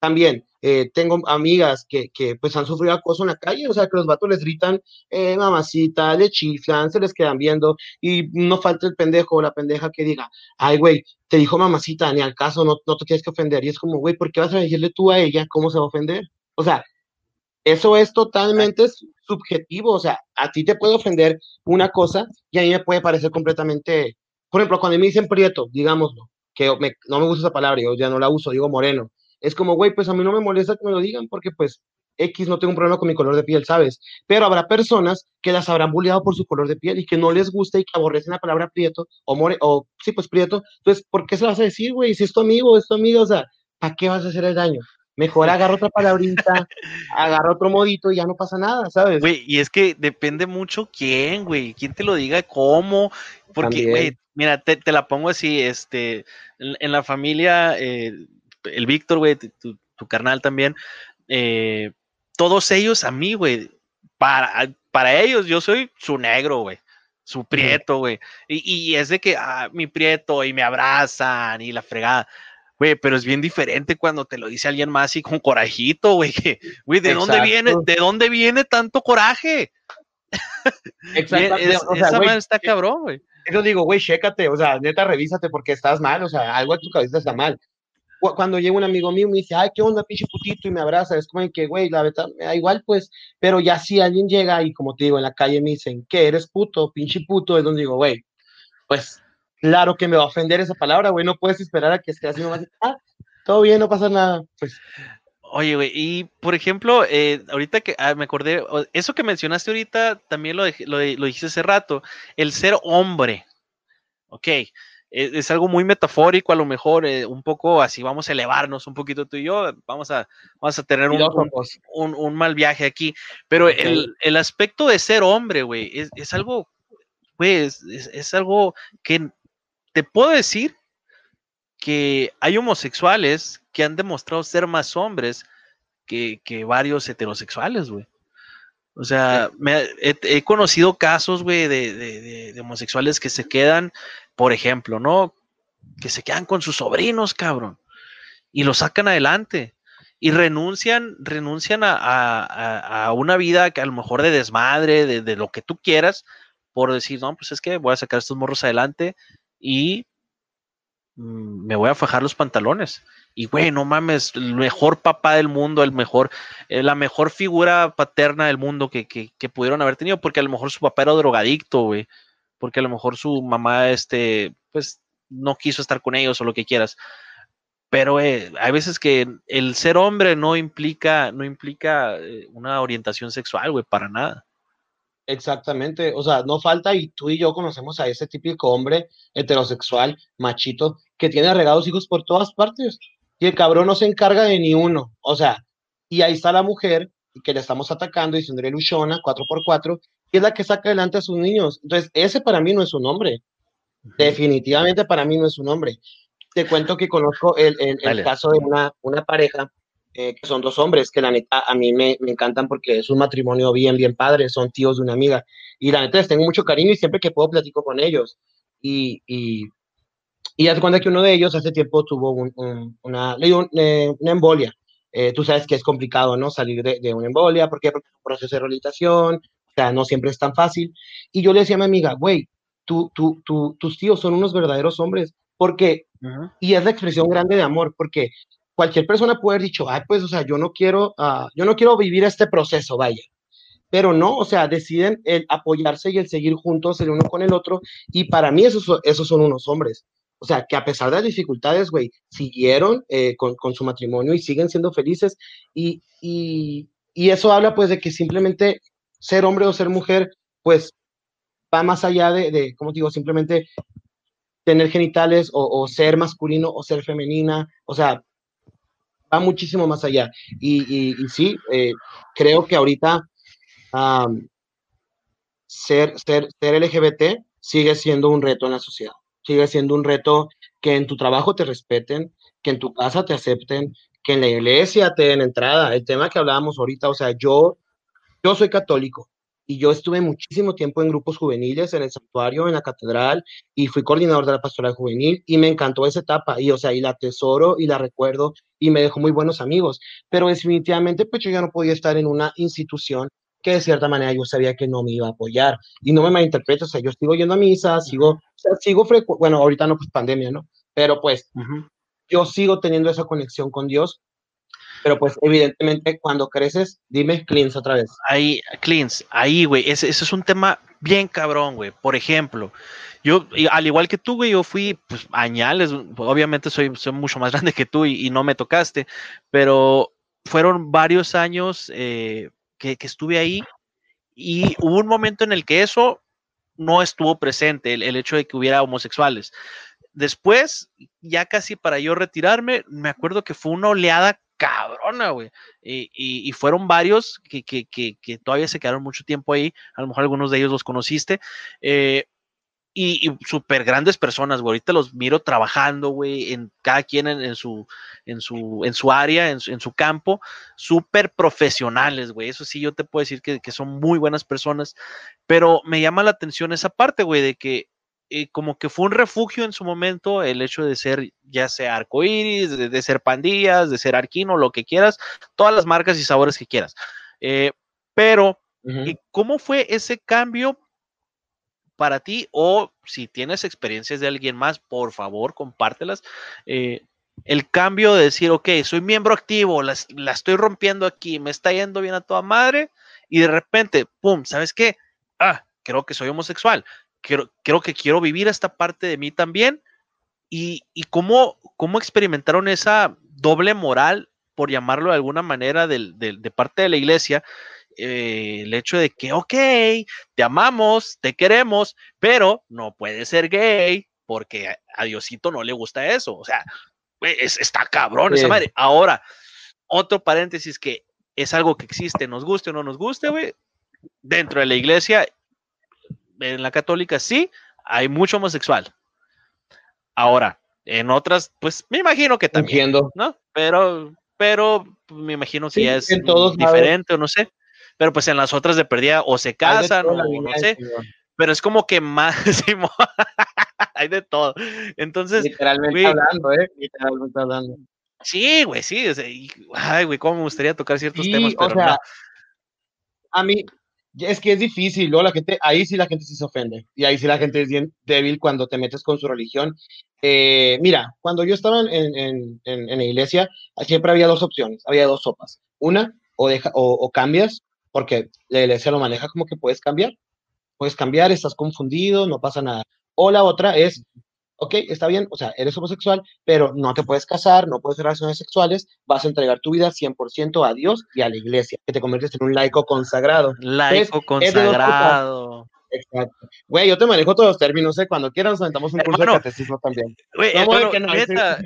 También eh, tengo amigas que, que, pues han sufrido acoso en la calle, o sea, que los vatos les gritan eh, mamacita, le chiflan, se les quedan viendo y no falta el pendejo o la pendeja que diga, ay, güey, te dijo mamacita, ni al caso, no, no te tienes que ofender. Y es como, güey, ¿por qué vas a decirle tú a ella cómo se va a ofender? O sea, eso es totalmente subjetivo, o sea, a ti te puede ofender una cosa y a mí me puede parecer completamente, por ejemplo, cuando me dicen prieto, digámoslo, que no me gusta esa palabra, yo ya no la uso, digo moreno es como, güey, pues a mí no me molesta que me lo digan porque pues X no tengo un problema con mi color de piel, ¿sabes? Pero habrá personas que las habrán bulleado por su color de piel y que no les gusta y que aborrecen la palabra prieto o more, o sí, pues prieto. Entonces, ¿por qué se lo vas a decir, güey? Si es tu amigo, es tu amigo, o sea, ¿para qué vas a hacer el daño? Mejor agarra otra palabrita, agarra otro modito y ya no pasa nada, ¿sabes? Güey, y es que depende mucho quién, güey, quién te lo diga, cómo, porque, güey, mira, te, te, la pongo así, este, en, en la familia, eh, el Víctor, güey, tu, carnal también, eh, todos ellos a mí, güey, para, para ellos yo soy su negro, güey, su prieto, güey, y, es de que, ah, mi prieto, y me abrazan, y la fregada, güey, pero es bien diferente cuando te lo dice alguien más y con corajito, güey, güey, ¿de dónde viene, de dónde viene tanto coraje? Exacto. esa güey, está cabrón, güey. Eso digo, güey, chécate, o sea, neta, revísate porque estás mal, o sea, algo en tu cabeza está mal cuando llega un amigo mío me dice, ay, qué onda, pinche putito, y me abraza, es como que, güey, la verdad, me da igual, pues, pero ya si alguien llega y como te digo, en la calle me dicen, ¿qué eres puto, pinche puto? Es donde digo, güey, pues, claro que me va a ofender esa palabra, güey, no puedes esperar a que esté así nomás, ah, todo bien, no pasa nada, pues. Oye, güey, y por ejemplo, eh, ahorita que ah, me acordé, eso que mencionaste ahorita, también lo, lo, lo dijiste hace rato, el ser hombre, ok, es, algo muy metafórico, a lo mejor eh, un poco así, vamos a elevarnos un poquito tú y yo, vamos a, vamos a tener un, un, un, mal viaje aquí, pero el, el, aspecto de ser hombre, güey, es, es, algo, güey, es, es, algo que te puedo decir que hay homosexuales que han demostrado ser más hombres que, que varios heterosexuales, güey. O sea, me, he, he, conocido casos, güey, de, de, de, homosexuales que se quedan por ejemplo, ¿no? Que se quedan con sus sobrinos, cabrón, y lo sacan adelante y renuncian, renuncian a, a, a, una vida que a lo mejor de desmadre, de, de, lo que tú quieras, por decir, no, pues es que voy a sacar estos morros adelante y me voy a fajar los pantalones. Y güey, no mames, el mejor papá del mundo, el mejor, eh, la mejor figura paterna del mundo que, que, que, pudieron haber tenido, porque a lo mejor su papá era drogadicto, güey porque a lo mejor su mamá, este, pues no quiso estar con ellos o lo que quieras. Pero eh, hay veces que el ser hombre no implica, no implica eh, una orientación sexual, güey, para nada. Exactamente, o sea, no falta, y tú y yo conocemos a ese típico hombre heterosexual, machito, que tiene regados hijos por todas partes, y el cabrón no se encarga de ni uno, o sea, y ahí está la mujer, que le estamos atacando, diciendo luchona, 4x4, es la que saca adelante a sus niños. Entonces, ese para mí no es un hombre. Definitivamente para mí no es un hombre. Te cuento que conozco el, el, el caso de una, una pareja eh, que son dos hombres, que la neta a mí me, me, encantan porque es un matrimonio bien, bien padre, son tíos de una amiga. Y la neta les tengo mucho cariño y siempre que puedo platico con ellos. Y, y, y hace cuenta que uno de ellos hace tiempo tuvo un, un, una, eh, una embolia. Eh, tú sabes que es complicado, ¿no? Salir de, de, una embolia, ¿por qué? Porque es un proceso de rehabilitación, o sea, no siempre es tan fácil. Y yo le decía a mi amiga, güey, tú, tú, tú, tus tíos son unos verdaderos hombres, porque, uh -huh. y es la expresión grande de amor, porque cualquier persona puede haber dicho, ay, pues, o sea, yo no quiero, uh, yo no quiero vivir este proceso, vaya. Pero no, o sea, deciden el apoyarse y el seguir juntos el uno con el otro, y para mí esos, esos son unos hombres. O sea, que a pesar de las dificultades, güey, siguieron eh, con, con, su matrimonio y siguen siendo felices. Y, y, y, eso habla, pues, de que simplemente ser hombre o ser mujer, pues, va más allá de, de como digo, simplemente tener genitales o, o, ser masculino o ser femenina. O sea, va muchísimo más allá. Y, y, y sí, eh, creo que ahorita ser, ser, ser LGBT sigue siendo un reto en la sociedad. Sigue siendo un reto que en tu trabajo te respeten, que en tu casa te acepten, que en la iglesia te den entrada. El tema que hablábamos ahorita, o sea, yo, yo soy católico y yo estuve muchísimo tiempo en grupos juveniles, en el santuario, en la catedral, y fui coordinador de la pastoral juvenil, y me encantó esa etapa, y o sea, y la atesoro y la recuerdo, y me dejó muy buenos amigos, pero definitivamente, pues yo ya no podía estar en una institución que de cierta manera yo sabía que no me iba a apoyar, y no me malinterpreto, o sea, yo sigo yendo a misa, sigo, o sea, sigo, bueno, ahorita no, pues pandemia, ¿no? Pero pues, uh -huh. yo sigo teniendo esa conexión con Dios, pero pues evidentemente cuando creces, dime cleans otra vez. Ahí, cleans, ahí, güey, ese, ese, es un tema bien cabrón, güey. Por ejemplo, yo, al igual que tú, güey, yo fui pues, añales, obviamente soy, soy mucho más grande que tú y, y no me tocaste, pero fueron varios años eh, que, que, estuve ahí y hubo un momento en el que eso no estuvo presente, el, el hecho de que hubiera homosexuales. Después, ya casi para yo retirarme, me acuerdo que fue una oleada cabrona, güey. Y, fueron varios que, que, que, todavía se quedaron mucho tiempo ahí. A lo mejor algunos de ellos los conociste. Eh, y, súper grandes personas, güey. Ahorita los miro trabajando, güey, en cada quien en, su, en, su, en su área, en su, en su campo. Súper profesionales, güey. Eso sí, yo te puedo decir que, que son muy buenas personas. Pero me llama la atención esa parte, güey, de que eh, como que fue un refugio en su momento el hecho de ser ya sea arcoíris, de, de, ser pandillas, de ser arquino, lo que quieras, todas las marcas y sabores que quieras. Eh, pero, uh -huh. ¿cómo fue ese cambio para ti? O si tienes experiencias de alguien más, por favor, compártelas. Eh, el cambio de decir, ok, soy miembro activo, la, la estoy rompiendo aquí, me está yendo bien a toda madre, y de repente, pum, ¿sabes qué? Ah, creo que soy homosexual creo, creo que quiero vivir esta parte de mí también. Y, y cómo, cómo experimentaron esa doble moral, por llamarlo de alguna manera, de, de, de parte de la iglesia, eh, el hecho de que, ok, te amamos, te queremos, pero no puedes ser gay porque a Diosito no le gusta eso. O sea, es, está cabrón esa madre. Ahora, otro paréntesis que es algo que existe, nos guste o no nos guste, güey, dentro de la iglesia en la católica sí, hay mucho homosexual. Ahora, en otras, pues me imagino que también, Entiendo. ¿no? Pero, pero pues, me imagino que sí, ya es diferente o no sé. Pero pues en las otras de perdida o se casan o no sé. Pero es como que más, hay de todo. Entonces, literalmente güey, hablando, ¿eh? Literalmente hablando. Sí, güey, sí. O sea, y, ay, güey, cómo me gustaría tocar ciertos sí, temas, pero o sea, no. A mí, es que es difícil, ¿no? La gente, ahí sí la gente se ofende. Y ahí sí la gente es bien débil cuando te metes con su religión. Eh, mira, cuando yo estaba en, en, en, en, la iglesia, siempre había dos opciones, había dos sopas. Una, o, deja, o, o, cambias, porque la iglesia lo maneja como que puedes cambiar. Puedes cambiar, estás confundido, no pasa nada. O la otra es, ok, está bien, o sea, eres homosexual, pero no te puedes casar, no puedes tener relaciones sexuales, vas a entregar tu vida 100% a Dios y a la iglesia, que te conviertes en un laico consagrado. Laico Entonces, consagrado. Exacto. Güey, yo te manejo todos los términos, ¿eh? Cuando quieras nos aventamos un curso hermano, de catecismo también. Güey, que no, neta,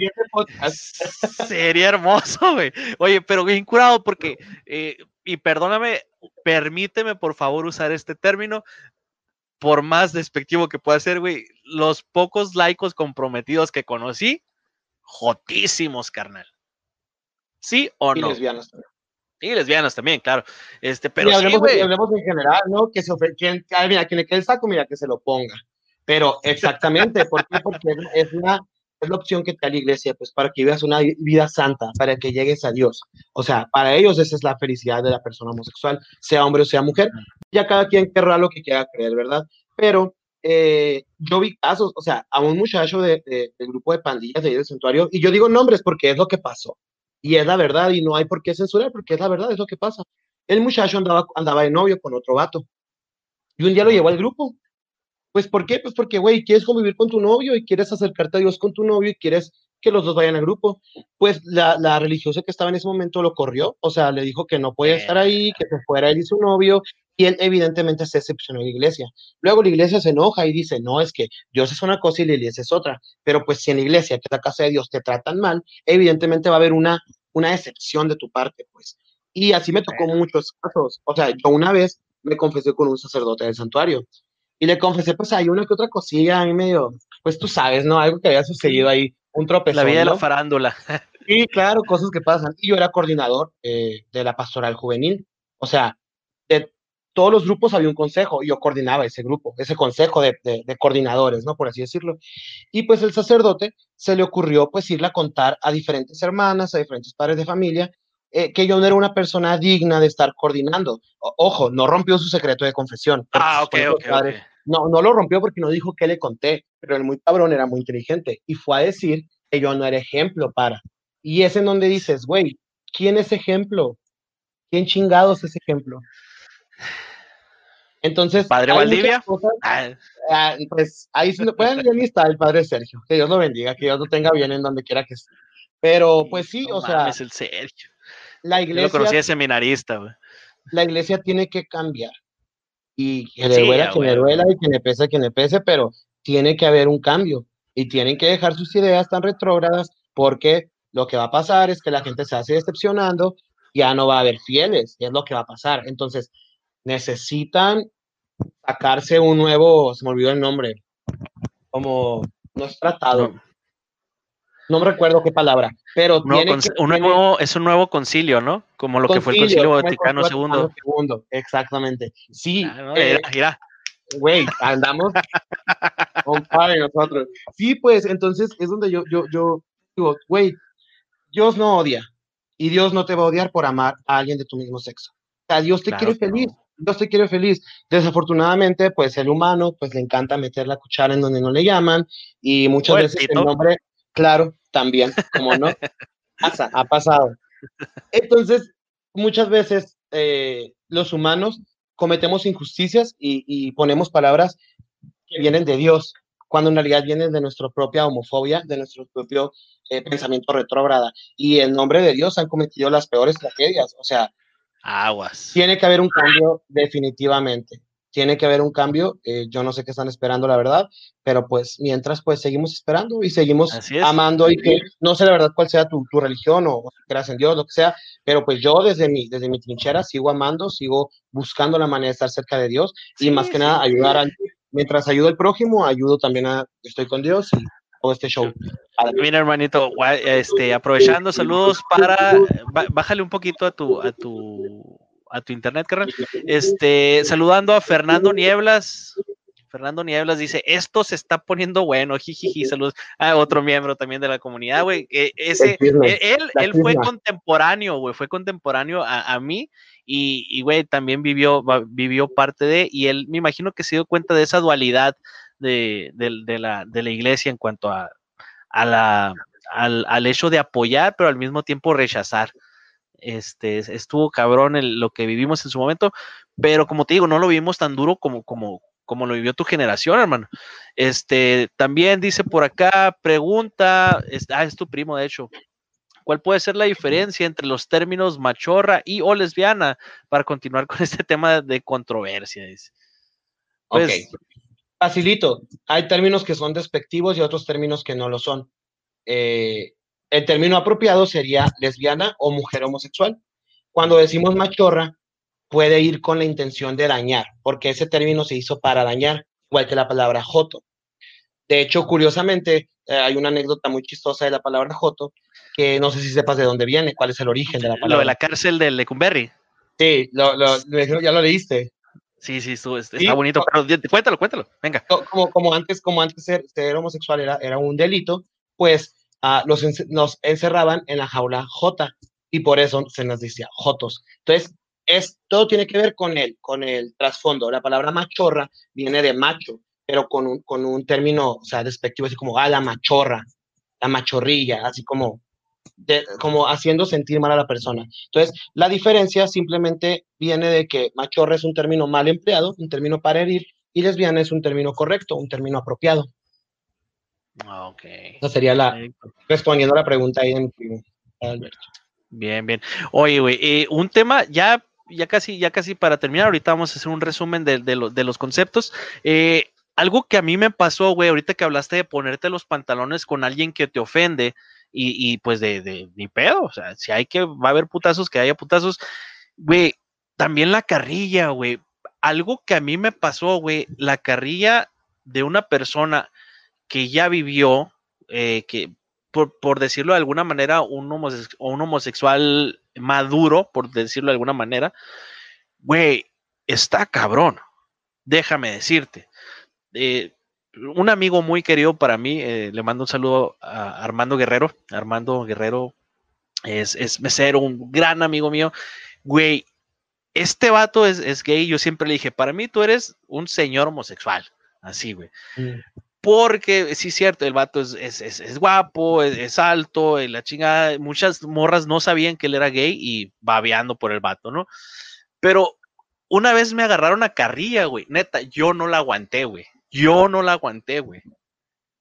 sería hermoso, güey. Oye, pero bien curado porque, eh, y perdóname, permíteme por favor usar este término, por más despectivo que pueda ser, güey, los pocos laicos comprometidos que conocí, jotísimos, carnal. ¿Sí o Y no? lesbianas también. Y lesbianas también, claro. Este, pero y sí, hablemos, y hablemos en general, ¿no? Que se ofre quien, ay, mira, quien le quede el saco, mira, que se lo ponga. Pero exactamente, ¿por qué? Porque es una, es la opción que te da la iglesia, pues para que vivas una vida santa, para que llegues a Dios. O sea, para ellos esa es la felicidad de la persona homosexual, sea hombre o sea mujer. Ya cada quien querrá lo que quiera creer, ¿verdad? Pero eh, yo vi casos, o sea, a un muchacho de, de- del grupo de pandillas de ahí del santuario, y yo digo nombres porque es lo que pasó. Y es la verdad, y no hay por qué censurar, porque es la verdad, es lo que pasa. El muchacho andaba, andaba de novio con otro vato. Y un día lo llevó al grupo. Pues, ¿por qué? Pues porque, güey, quieres convivir con tu novio y quieres acercarte a Dios con tu novio y quieres que los dos vayan al grupo. Pues la, la religiosa que estaba en ese momento lo corrió, o sea, le dijo que no podía estar ahí, que se fuera él y su novio, y él evidentemente se decepcionó de la iglesia. Luego la iglesia se enoja y dice, no, es que Dios es una cosa y la iglesia es otra. Pero pues si en la iglesia, que es la casa de Dios, te tratan mal, evidentemente va a haber una, una decepción de tu parte, pues. Y así me tocó muchos casos. O sea, yo una vez me confesé con un sacerdote del santuario y le confesé, pues hay una que otra cosilla a mí medio, pues tú sabes, ¿no? Algo que había sucedido ahí, un tropezón. La vida de la ¿no? farándula. Sí, claro, cosas que pasan. Y yo era coordinador eh, de la pastoral juvenil. O sea, de todos los grupos había un consejo y yo coordinaba ese grupo, ese consejo de, de- de coordinadores, ¿no? Por así decirlo. Y pues el sacerdote se le ocurrió pues irle a contar a diferentes hermanas, a diferentes padres de familia, eh, que yo no era una persona digna de estar coordinando. O- ojo, no rompió su secreto de confesión. Ah, ok, que ok, los padres- ok. no, no lo rompió porque no dijo qué le conté, pero el muy cabrón era muy inteligente y fue a decir que yo no era ejemplo para. Y es en donde dices, güey, ¿quién es ejemplo? ¿Quién chingados es ejemplo? Entonces, ¿Padre Valdivia? cosas, Ah, ah, pues ahí ya ni está el padre Sergio, que Dios lo bendiga, que Dios lo tenga bien en donde quiera que esté. Pero, pues sí, no o sea, mames, el Sergio. La Yo lo conocí iglesia, de seminarista, güey. la iglesia tiene que cambiar. Y que Sí, le duela que le duela y que le pese que le pese, pero tiene que haber un cambio y tienen que dejar sus ideas tan retrógradas porque lo que va a pasar es que la gente se hace decepcionando, ya no va a haber fieles, es lo que va a pasar. Entonces, necesitan sacarse un nuevo, se me olvidó el nombre, como no es tratado, No. No, me recuerdo qué palabra, pero tiene que, un nuevo- es un nuevo concilio, ¿no? Como lo que fue el Concilio Vaticano II. Vaticano II, Exactamente. Sí, Ah, eh, güey, andamos on fire nosotros. Sí, pues entonces es donde yo, yo, yo digo, güey, Dios no odia y Dios no te va a odiar por amar a alguien de tu mismo sexo. O sea, Dios te Claro quiere feliz, no. Dios te quiere feliz. Desafortunadamente, pues el humano, pues le encanta meter la cuchara en donde no le llaman y muchas veces el nombre, claro, también, como no, pasa, ha pasado. Entonces, muchas veces eh, los humanos cometemos injusticias y, y ponemos palabras que vienen de Dios, cuando en realidad vienen de nuestra propia homofobia, de nuestro propio eh, pensamiento retrógrada. Y en nombre de Dios han cometido las peores tragedias. O sea, Aguas. tiene que haber un cambio definitivamente. Tiene que haber un cambio. eh, yo no sé qué están esperando, la verdad, pero pues mientras pues seguimos esperando y seguimos amando y que no sé la verdad cuál sea tu, tu religión o, o creas en Dios, lo que sea, pero pues yo desde mi, desde mi trinchera sigo amando, sigo buscando la manera de estar cerca de Dios y Sí, más que sí, nada sí. ayudar al, mientras ayudo al prójimo, ayudo también a, estoy con Dios y todo este show. Mira, hermanito, este, aprovechando, saludos para, bájale un poquito a tu, a tu, a tu internet, carnal. Este, saludando a Fernando Nieblas. Fernando Nieblas dice, esto se está poniendo bueno, jijiji, saludos a otro miembro también de la comunidad, güey. que ese, chisme, él, él, fue contemporáneo, güey, fue contemporáneo a, a mí y, y, güey, también vivió, vivió parte de, y él me imagino que se dio cuenta de esa dualidad de, de- de la, de la iglesia en cuanto a, a la, al, al hecho de apoyar, pero al mismo tiempo rechazar. Este, es- estuvo cabrón el- lo que vivimos en su momento, pero como te digo, no lo vivimos tan duro como, como, como lo vivió tu generación, hermano. Este, también dice por acá, pregunta, es, ah, es tu primo, de hecho. ¿Cuál puede ser la diferencia entre los términos machorra y o lesbiana para continuar con este tema de controversia? Dice. Pues, Ok. Facilito. Hay términos que son despectivos y otros términos que no lo son. Eh, el término apropiado sería lesbiana o mujer homosexual. Cuando decimos machorra, puede ir con la intención de dañar, porque ese término se hizo para dañar, igual que la palabra joto. De hecho, curiosamente, eh, hay una anécdota muy chistosa de la palabra joto, que no sé si sepas de dónde viene, cuál es el origen de la palabra. Lo de la cárcel de Lecumberri. Sí, lo, lo, lo- ya lo leíste. Sí, sí, estuvo- está Sí, bonito. Pero cuéntalo, cuéntalo. Venga. Co- como, como antes, como antes ser, ser homosexual era, era un delito, pues ence- los encerraban en la jaula J y por eso se nos decía Jotos. Entonces, es, todo tiene que ver con el, con el trasfondo. La palabra machorra viene de macho, pero con un, con un término, o sea, despectivo, así como, ah, la machorra, la machorrilla, así como, de- como haciendo sentir mal a la persona. Entonces, la diferencia simplemente viene de que machorra es un término mal empleado, un término para herir, y lesbiana es un término correcto, un término apropiado. Ah, Ok. Esa sería la, respondiendo a la pregunta ahí primo, Alberto. Bien, bien. Oye, güey, eh, un tema ya, ya casi, ya casi para terminar. Ahorita vamos a hacer un resumen de, de lo- de los conceptos. Eh, algo que a mí me pasó, güey, ahorita que hablaste de ponerte los pantalones con alguien que te ofende y, y, pues de, de ni pedo. O sea, si hay que, va a haber putazos, que haya putazos. Güey, también la carrilla, güey. Algo que a mí me pasó, güey, la carrilla de una persona que ya vivió, eh, que por, por decirlo de alguna manera, un, un homosexual maduro, por decirlo de alguna manera, güey, está cabrón. Déjame decirte. Eh, un amigo muy querido para mí, eh, le mando un saludo a Armando Guerrero. Armando Guerrero es, es mesero, un gran amigo mío. Güey, este vato es, es gay. Yo siempre le dije, para mí tú eres un señor homosexual. Así, güey. Porque sí es cierto, el vato es, es, es- es guapo, es, alto, la chingada. Muchas morras no sabían que él era gay y babeando por el vato, ¿no? Pero una vez me agarraron a carrilla, güey. Neta, yo no la aguanté, güey. Yo no la aguanté, güey.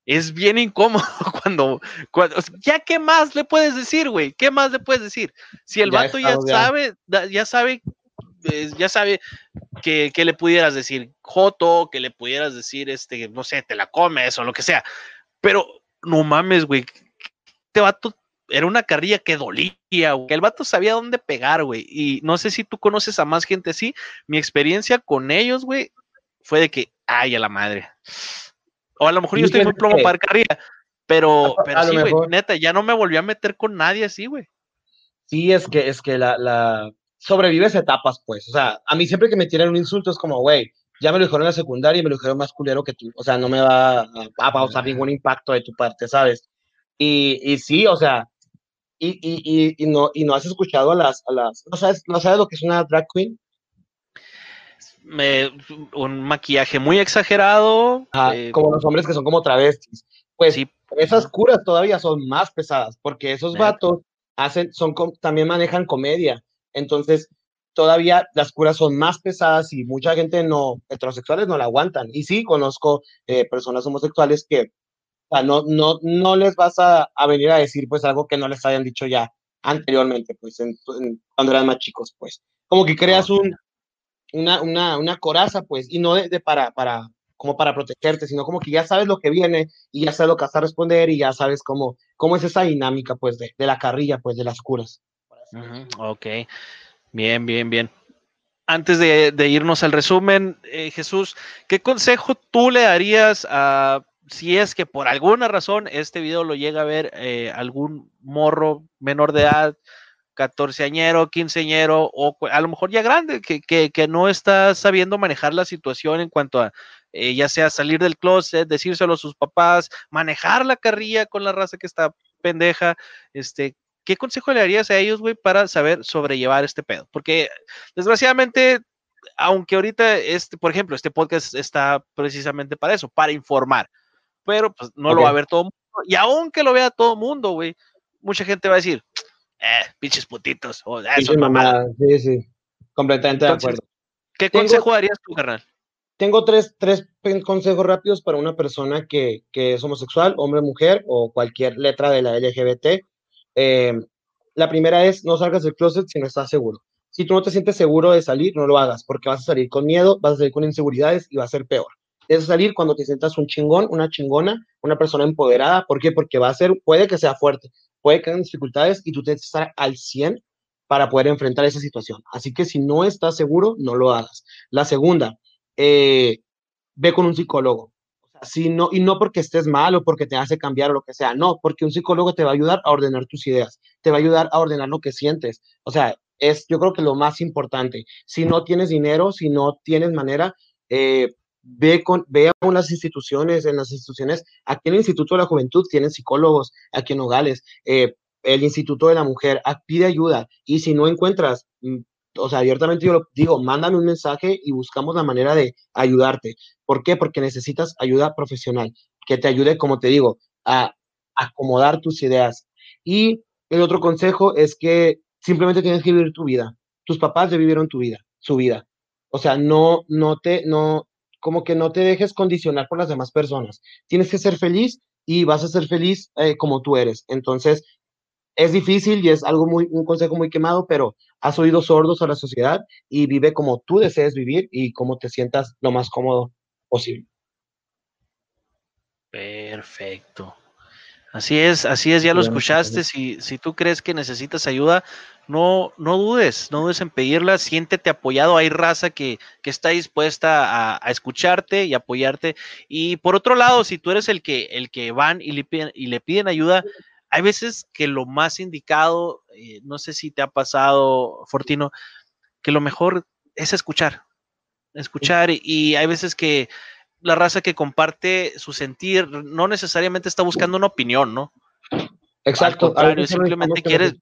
Es bien incómodo cuando, cuando. ¿Ya qué más le puedes decir, güey? ¿Qué más le puedes decir? Si el Ya vato ya sabe, ya sabe, eh, ya sabe que, que le pudieras decir joto, que le pudieras decir, este, no sé, te la comes o lo que sea. Pero no mames, güey. Este vato era una carrilla que dolía, güey. El vato sabía dónde pegar, güey. Y no sé si tú conoces a más gente así. Mi experiencia con ellos, güey, fue de que, ay, a la madre. O a lo mejor yo estoy muy plomo para carrilla. Pero, pero sí, güey, neta, ya no me volví a meter con nadie así, güey. Sí, es que, es que la, la sobrevives etapas, pues. O sea, a mí siempre que me tiran un insulto es como, güey, ya me lo dijeron en la secundaria y me lo dijeron más culero que tú. O sea, no me va a, a causar ningún impacto de tu parte, ¿sabes? Y, y sí, o sea, y, y, y, y no, y no has escuchado a las, a las, ¿no sabes, no sabes lo que es una drag queen? Me- un maquillaje muy exagerado. Ajá, eh, como los hombres que son como travestis. Pues sí, esas curas todavía son más pesadas, porque esos vatos hacen, son, también manejan comedia. Entonces, todavía las curas son más pesadas y mucha gente no, heterosexuales no la aguantan. Y sí, conozco eh, personas homosexuales que o sea, no, no, no les vas a, a venir a decir pues algo que no les hayan dicho ya anteriormente, pues en- en- cuando eran más chicos, pues. Como que creas un, una, una, una coraza, pues, y no de, de para, para, como para protegerte, sino como que ya sabes lo que viene y ya sabes lo que vas a responder y ya sabes cómo, cómo es esa dinámica, pues, de, de la carrilla, pues, de las curas. Ok, bien, bien, bien. Antes de, irnos al resumen, eh, Jesús, ¿qué consejo tú le darías a si es que por alguna razón este video lo llega a ver eh, algún morro menor de edad, 14 añero, 15 añero, o a lo mejor ya grande, que no está sabiendo manejar la situación en cuanto a eh, ya sea salir del closet, decírselo a sus papás, manejar la carrilla con la raza que está pendeja, este, ¿qué consejo le darías a ellos, güey, para saber sobrellevar este pedo? Porque desgraciadamente, aunque ahorita, este, por ejemplo, este podcast está precisamente para eso, para informar, pero pues no lo va a ver todo el mundo. Y aunque lo vea todo el mundo, güey, mucha gente va a decir, eh, pinches putitos, o "Ah, Sí, son mamadas". mamá, sí, sí, completamente Entonces, de acuerdo. ¿Qué tengo- consejo darías tú, carnal? Tengo tres, tres consejos rápidos para una persona que, que es homosexual, hombre, mujer o cualquier letra de la LGBT. Eh, la primera es no salgas del closet si no estás seguro. Si tú no te sientes seguro de salir, no lo hagas porque vas a salir con miedo, vas a salir con inseguridades y va a ser peor. Es salir cuando te sientas un chingón, una chingona, una persona empoderada. ¿Por qué? Porque va a ser, puede que sea fuerte, puede que haya dificultades y tú tienes que estar al 100 para poder enfrentar esa situación. Así que si no estás seguro, no lo hagas. La segunda, eh, ve con un psicólogo. O sea, si no, y no porque estés mal o porque te hace cambiar o lo que sea, no, porque un psicólogo te va a ayudar a ordenar tus ideas, te va a ayudar a ordenar lo que sientes. O sea, es yo creo que lo más importante. Si no tienes dinero, si no tienes manera, eh, ve, con, a unas instituciones, en las instituciones, aquí en el Instituto de la Juventud tienen psicólogos, aquí en Nogales, eh, el Instituto de la Mujer, ah, pide ayuda y si no encuentras, mm, o sea, abiertamente yo lo digo, mándame un mensaje y buscamos la manera de ayudarte. ¿Por qué? Porque necesitas ayuda profesional que te ayude, como te digo, a acomodar tus ideas. Y el otro consejo es que simplemente tienes que vivir tu vida. Tus papás ya vivieron tu vida, su vida. O sea, no, no te, no, como que no te dejes condicionar por las demás personas. Tienes que ser feliz y vas a ser feliz eh, como tú eres. Entonces, es difícil y es algo muy, un consejo muy quemado, pero has oído sordos a la sociedad y vive como tú desees vivir y como te sientas lo más cómodo posible. Perfecto. Así es, así es, ya lo escuchaste. Si, si tú crees que necesitas ayuda, no, no dudes, no dudes en pedirla, siéntete apoyado. Hay raza que, que está dispuesta a, escucharte y apoyarte. Y por otro lado, si tú eres el que, el que van y le piden, y le piden ayuda, hay veces que lo más indicado, eh, no sé si te ha pasado, Fortino, que lo mejor es escuchar, escuchar y hay veces que la raza que comparte su sentir no necesariamente está buscando una opinión, ¿no? Exacto. simplemente quiere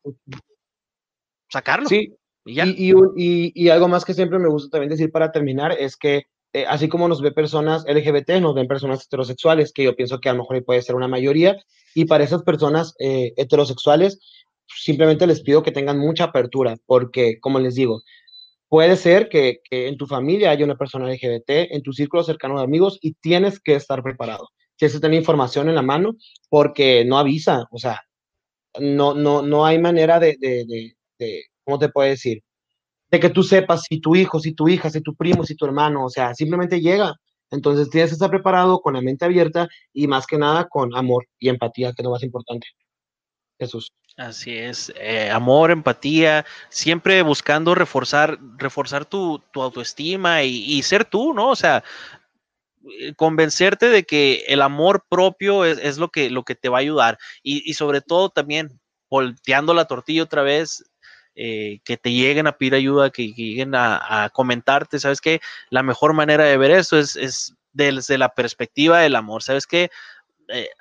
sacarlo. Sí. Y, y, algo más que siempre me gusta también decir para terminar es que eh, así como nos ve personas LGBT, nos ven personas heterosexuales, que yo pienso que a lo mejor puede ser una mayoría, y para esas personas eh, heterosexuales, simplemente les pido que tengan mucha apertura, porque, como les digo, Puede ser que, en tu familia haya una persona LGBT, en tu círculo cercano de amigos, y tienes que estar preparado. Tienes que tener información en la mano porque no avisa, o sea, no, no, no hay manera de, de, de, ¿cómo te puedo decir? De que tú sepas si tu hijo, si tu hija, si tu primo, si tu hermano, o sea, simplemente llega. Entonces tienes que estar preparado con la mente abierta y más que nada con amor y empatía, que es lo más importante. Jesús. Así es, eh, amor, empatía, siempre buscando reforzar, reforzar tu, autoestima y, ser tú, ¿no? O sea, eh, convencerte de que el amor propio es, lo, que, lo que te va a ayudar y, sobre todo también volteando la tortilla otra vez, eh, que te lleguen a pedir ayuda, que, lleguen a, comentarte, ¿sabes qué? La mejor manera de ver eso es, es desde la perspectiva del amor, ¿sabes qué?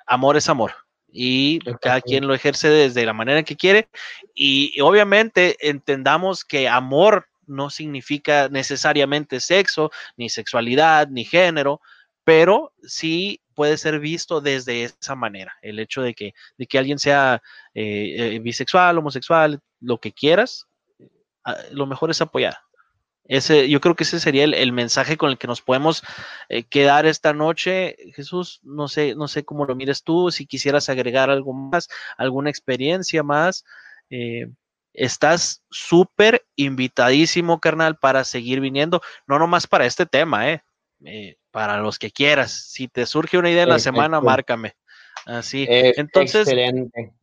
amor es amor y cada quien lo ejerce desde la manera que quiere y obviamente entendamos que amor no significa necesariamente sexo, ni sexualidad, ni género, pero sí puede ser visto desde esa manera. El hecho de que, de que alguien sea eh, eh, bisexual, homosexual, lo que quieras, ah, lo mejor es apoyar. Ese, yo creo que ese sería el, mensaje con el que nos podemos eh, quedar esta noche. Jesús, no sé, no sé cómo lo mires tú, si quisieras agregar algo más, alguna experiencia más. Eh, estás súper invitadísimo, carnal, para seguir viniendo, no nomás para este tema, eh, para los que quieras. Si te surge una idea en la semana, márcame. Así. Entonces, excelente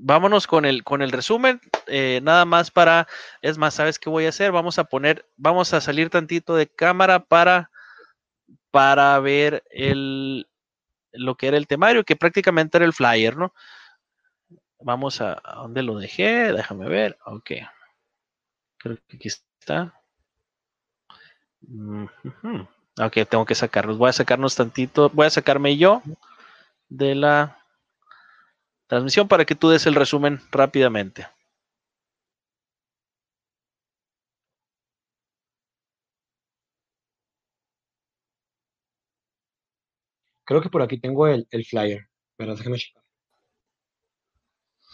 vámonos con el, con el resumen, eh, nada más para, es más, ¿sabes qué voy a hacer? Vamos a poner, vamos a salir tantito de cámara para, para ver el, lo que era el temario, que prácticamente era el flyer, ¿no? Vamos a, ¿a dónde lo dejé? Déjame ver, ok. Creo que aquí está. Ok, tengo que sacarlos. Voy a sacarnos tantito, voy a sacarme yo de la transmisión para que tú des el resumen rápidamente. Creo que por aquí tengo el, flyer, pero déjame checar.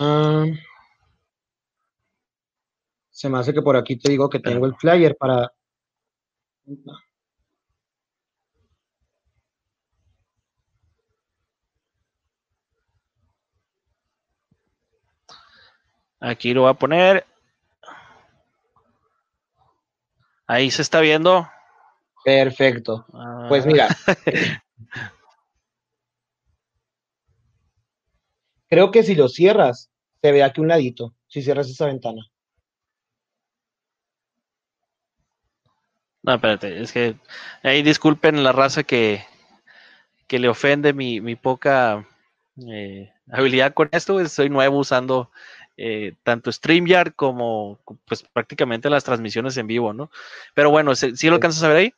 Ah, se me hace que por aquí te digo que tengo el flyer para... Aquí lo voy a poner. Ahí se está viendo. Perfecto. Pues mira. creo que si lo cierras, se ve aquí un ladito. Si cierras esa ventana. No, espérate, es que ahí disculpen la raza que, que le ofende mi, mi poca eh, habilidad con esto, pues, soy nuevo usando eh, tanto StreamYard como pues prácticamente las transmisiones en vivo, ¿no? Pero bueno, ¿sí lo alcanzas a ver ahí?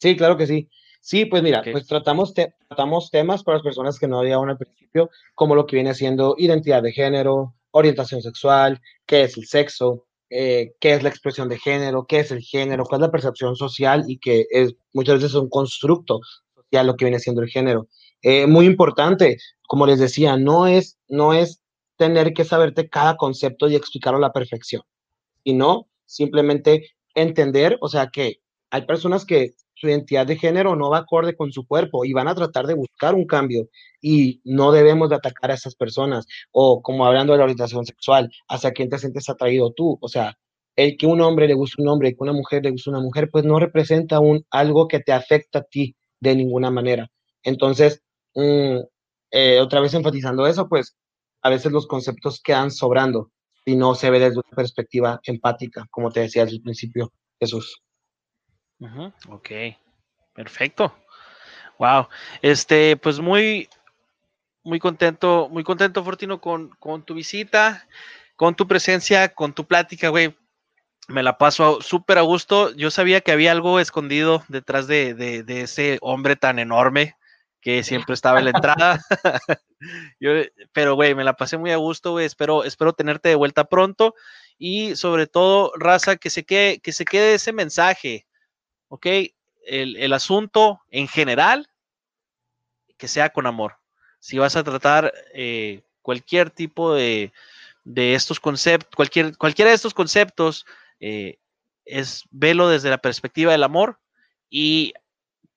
Sí, claro que sí. Sí, pues mira, pues tratamos, tratamos temas para las personas que no llegaban al principio, como lo que viene siendo identidad de género, orientación sexual, qué es el sexo, eh, qué es la expresión de género, qué es el género, cuál es la percepción social y que es muchas veces un constructo social lo que viene siendo el género. Eh, muy importante, como les decía, no es, no es tener que saberte cada concepto y explicarlo a la perfección, sino simplemente entender, o sea, que hay personas que su identidad de género no va acorde con su cuerpo y van a tratar de buscar un cambio y no debemos de atacar a esas personas. O como hablando de la orientación sexual, hacia quién te sientes atraído tú, o sea, el que un hombre le guste un hombre y que una mujer le guste una mujer, pues no representa un, algo que te afecta a ti de ninguna manera. Entonces, mm, eh, otra vez enfatizando eso, pues a veces los conceptos quedan sobrando y no se ve desde una perspectiva empática, como te decía el principio, Jesús. Ok, perfecto. Wow, este, pues muy, muy contento, muy contento, Fortino, con, con tu visita, con tu presencia, con tu plática, güey. Me la paso súper a gusto. Yo sabía que había algo escondido detrás de, de ese hombre tan enorme que siempre estaba en la entrada. pero, güey, me la pasé muy a gusto, güey. Espero, espero tenerte de vuelta pronto. Y sobre todo, raza, que se quede, que se quede ese mensaje, ¿ok? El, asunto en general, que sea con amor. Si vas a tratar eh, cualquier tipo de, de estos conceptos, cualquier, cualquiera de estos conceptos, eh, es velo desde la perspectiva del amor y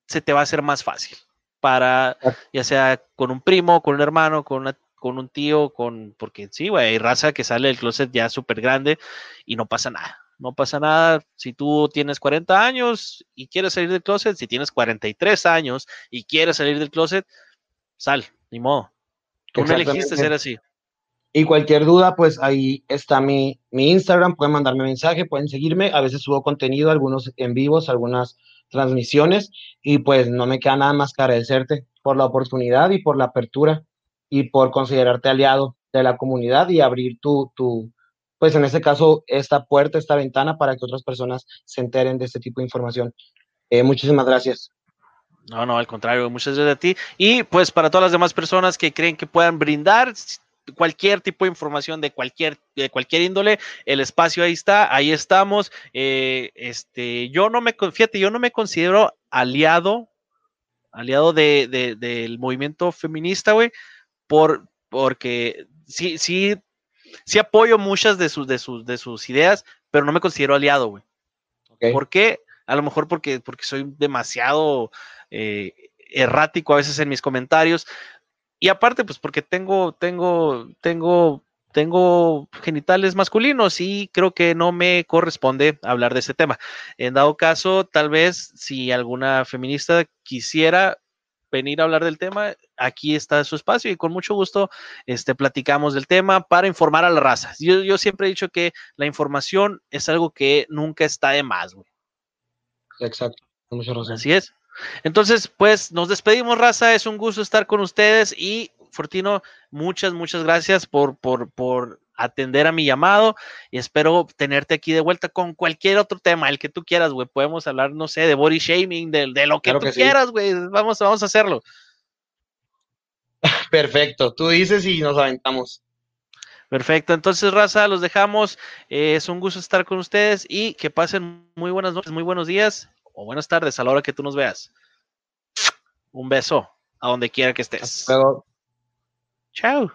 se te va a hacer más fácil para, ya sea con un primo, con un hermano, con, con un tío, con, porque sí, güey, hay raza que sale del closet ya súper grande y no pasa nada. No pasa nada si tú tienes 40 años y quieres salir del closet, si tienes 43 años y quieres salir del closet, sal, ni modo. Tú no elegiste ser así. Y cualquier duda, pues ahí está mi, mi Instagram, pueden mandarme mensaje, pueden seguirme, a veces subo contenido, algunos en vivos, algunas transmisiones y pues no me queda nada más que agradecerte por la oportunidad y por la apertura y por considerarte aliado de la comunidad y abrir tu, tu pues en este caso, esta puerta, esta ventana para que otras personas se enteren de este tipo de información. Eh, muchísimas gracias. No, no, al contrario, muchas gracias a ti. Y pues para todas las demás personas que creen que puedan brindar, cualquier tipo de información de cualquier, de cualquier índole, el espacio ahí está, ahí estamos. Eh, este, yo no me, fíjate, yo no me considero aliado, aliado de, del movimiento feminista, güey, por, porque sí, sí, sí apoyo muchas de sus, de sus, de sus ideas, pero no me considero aliado, güey. ¿Por qué? A lo mejor porque, porque soy demasiado eh, errático a veces en mis comentarios, y aparte, pues porque tengo, tengo, tengo, tengo genitales masculinos y creo que no me corresponde hablar de ese tema. En dado caso, tal vez si alguna feminista quisiera venir a hablar del tema, aquí está su espacio y con mucho gusto este, platicamos del tema para informar a la raza. Yo, yo siempre he dicho que la información es algo que nunca está de más, güey. Exacto, Así es. Entonces, pues nos despedimos, raza. Es un gusto estar con ustedes y Fortino, muchas, muchas gracias por, por, por atender a mi llamado y espero tenerte aquí de vuelta con cualquier otro tema, el que tú quieras, güey. Podemos hablar, no sé, de body shaming, de, de lo que tú quieras, güey. Vamos, vamos a hacerlo. Perfecto, tú dices y nos aventamos. Perfecto, entonces raza, los dejamos. Eh, es un gusto estar con ustedes y que pasen muy buenas noches, muy buenos días o buenas tardes a la hora que tú nos veas. Un beso a donde quiera que estés. Chao.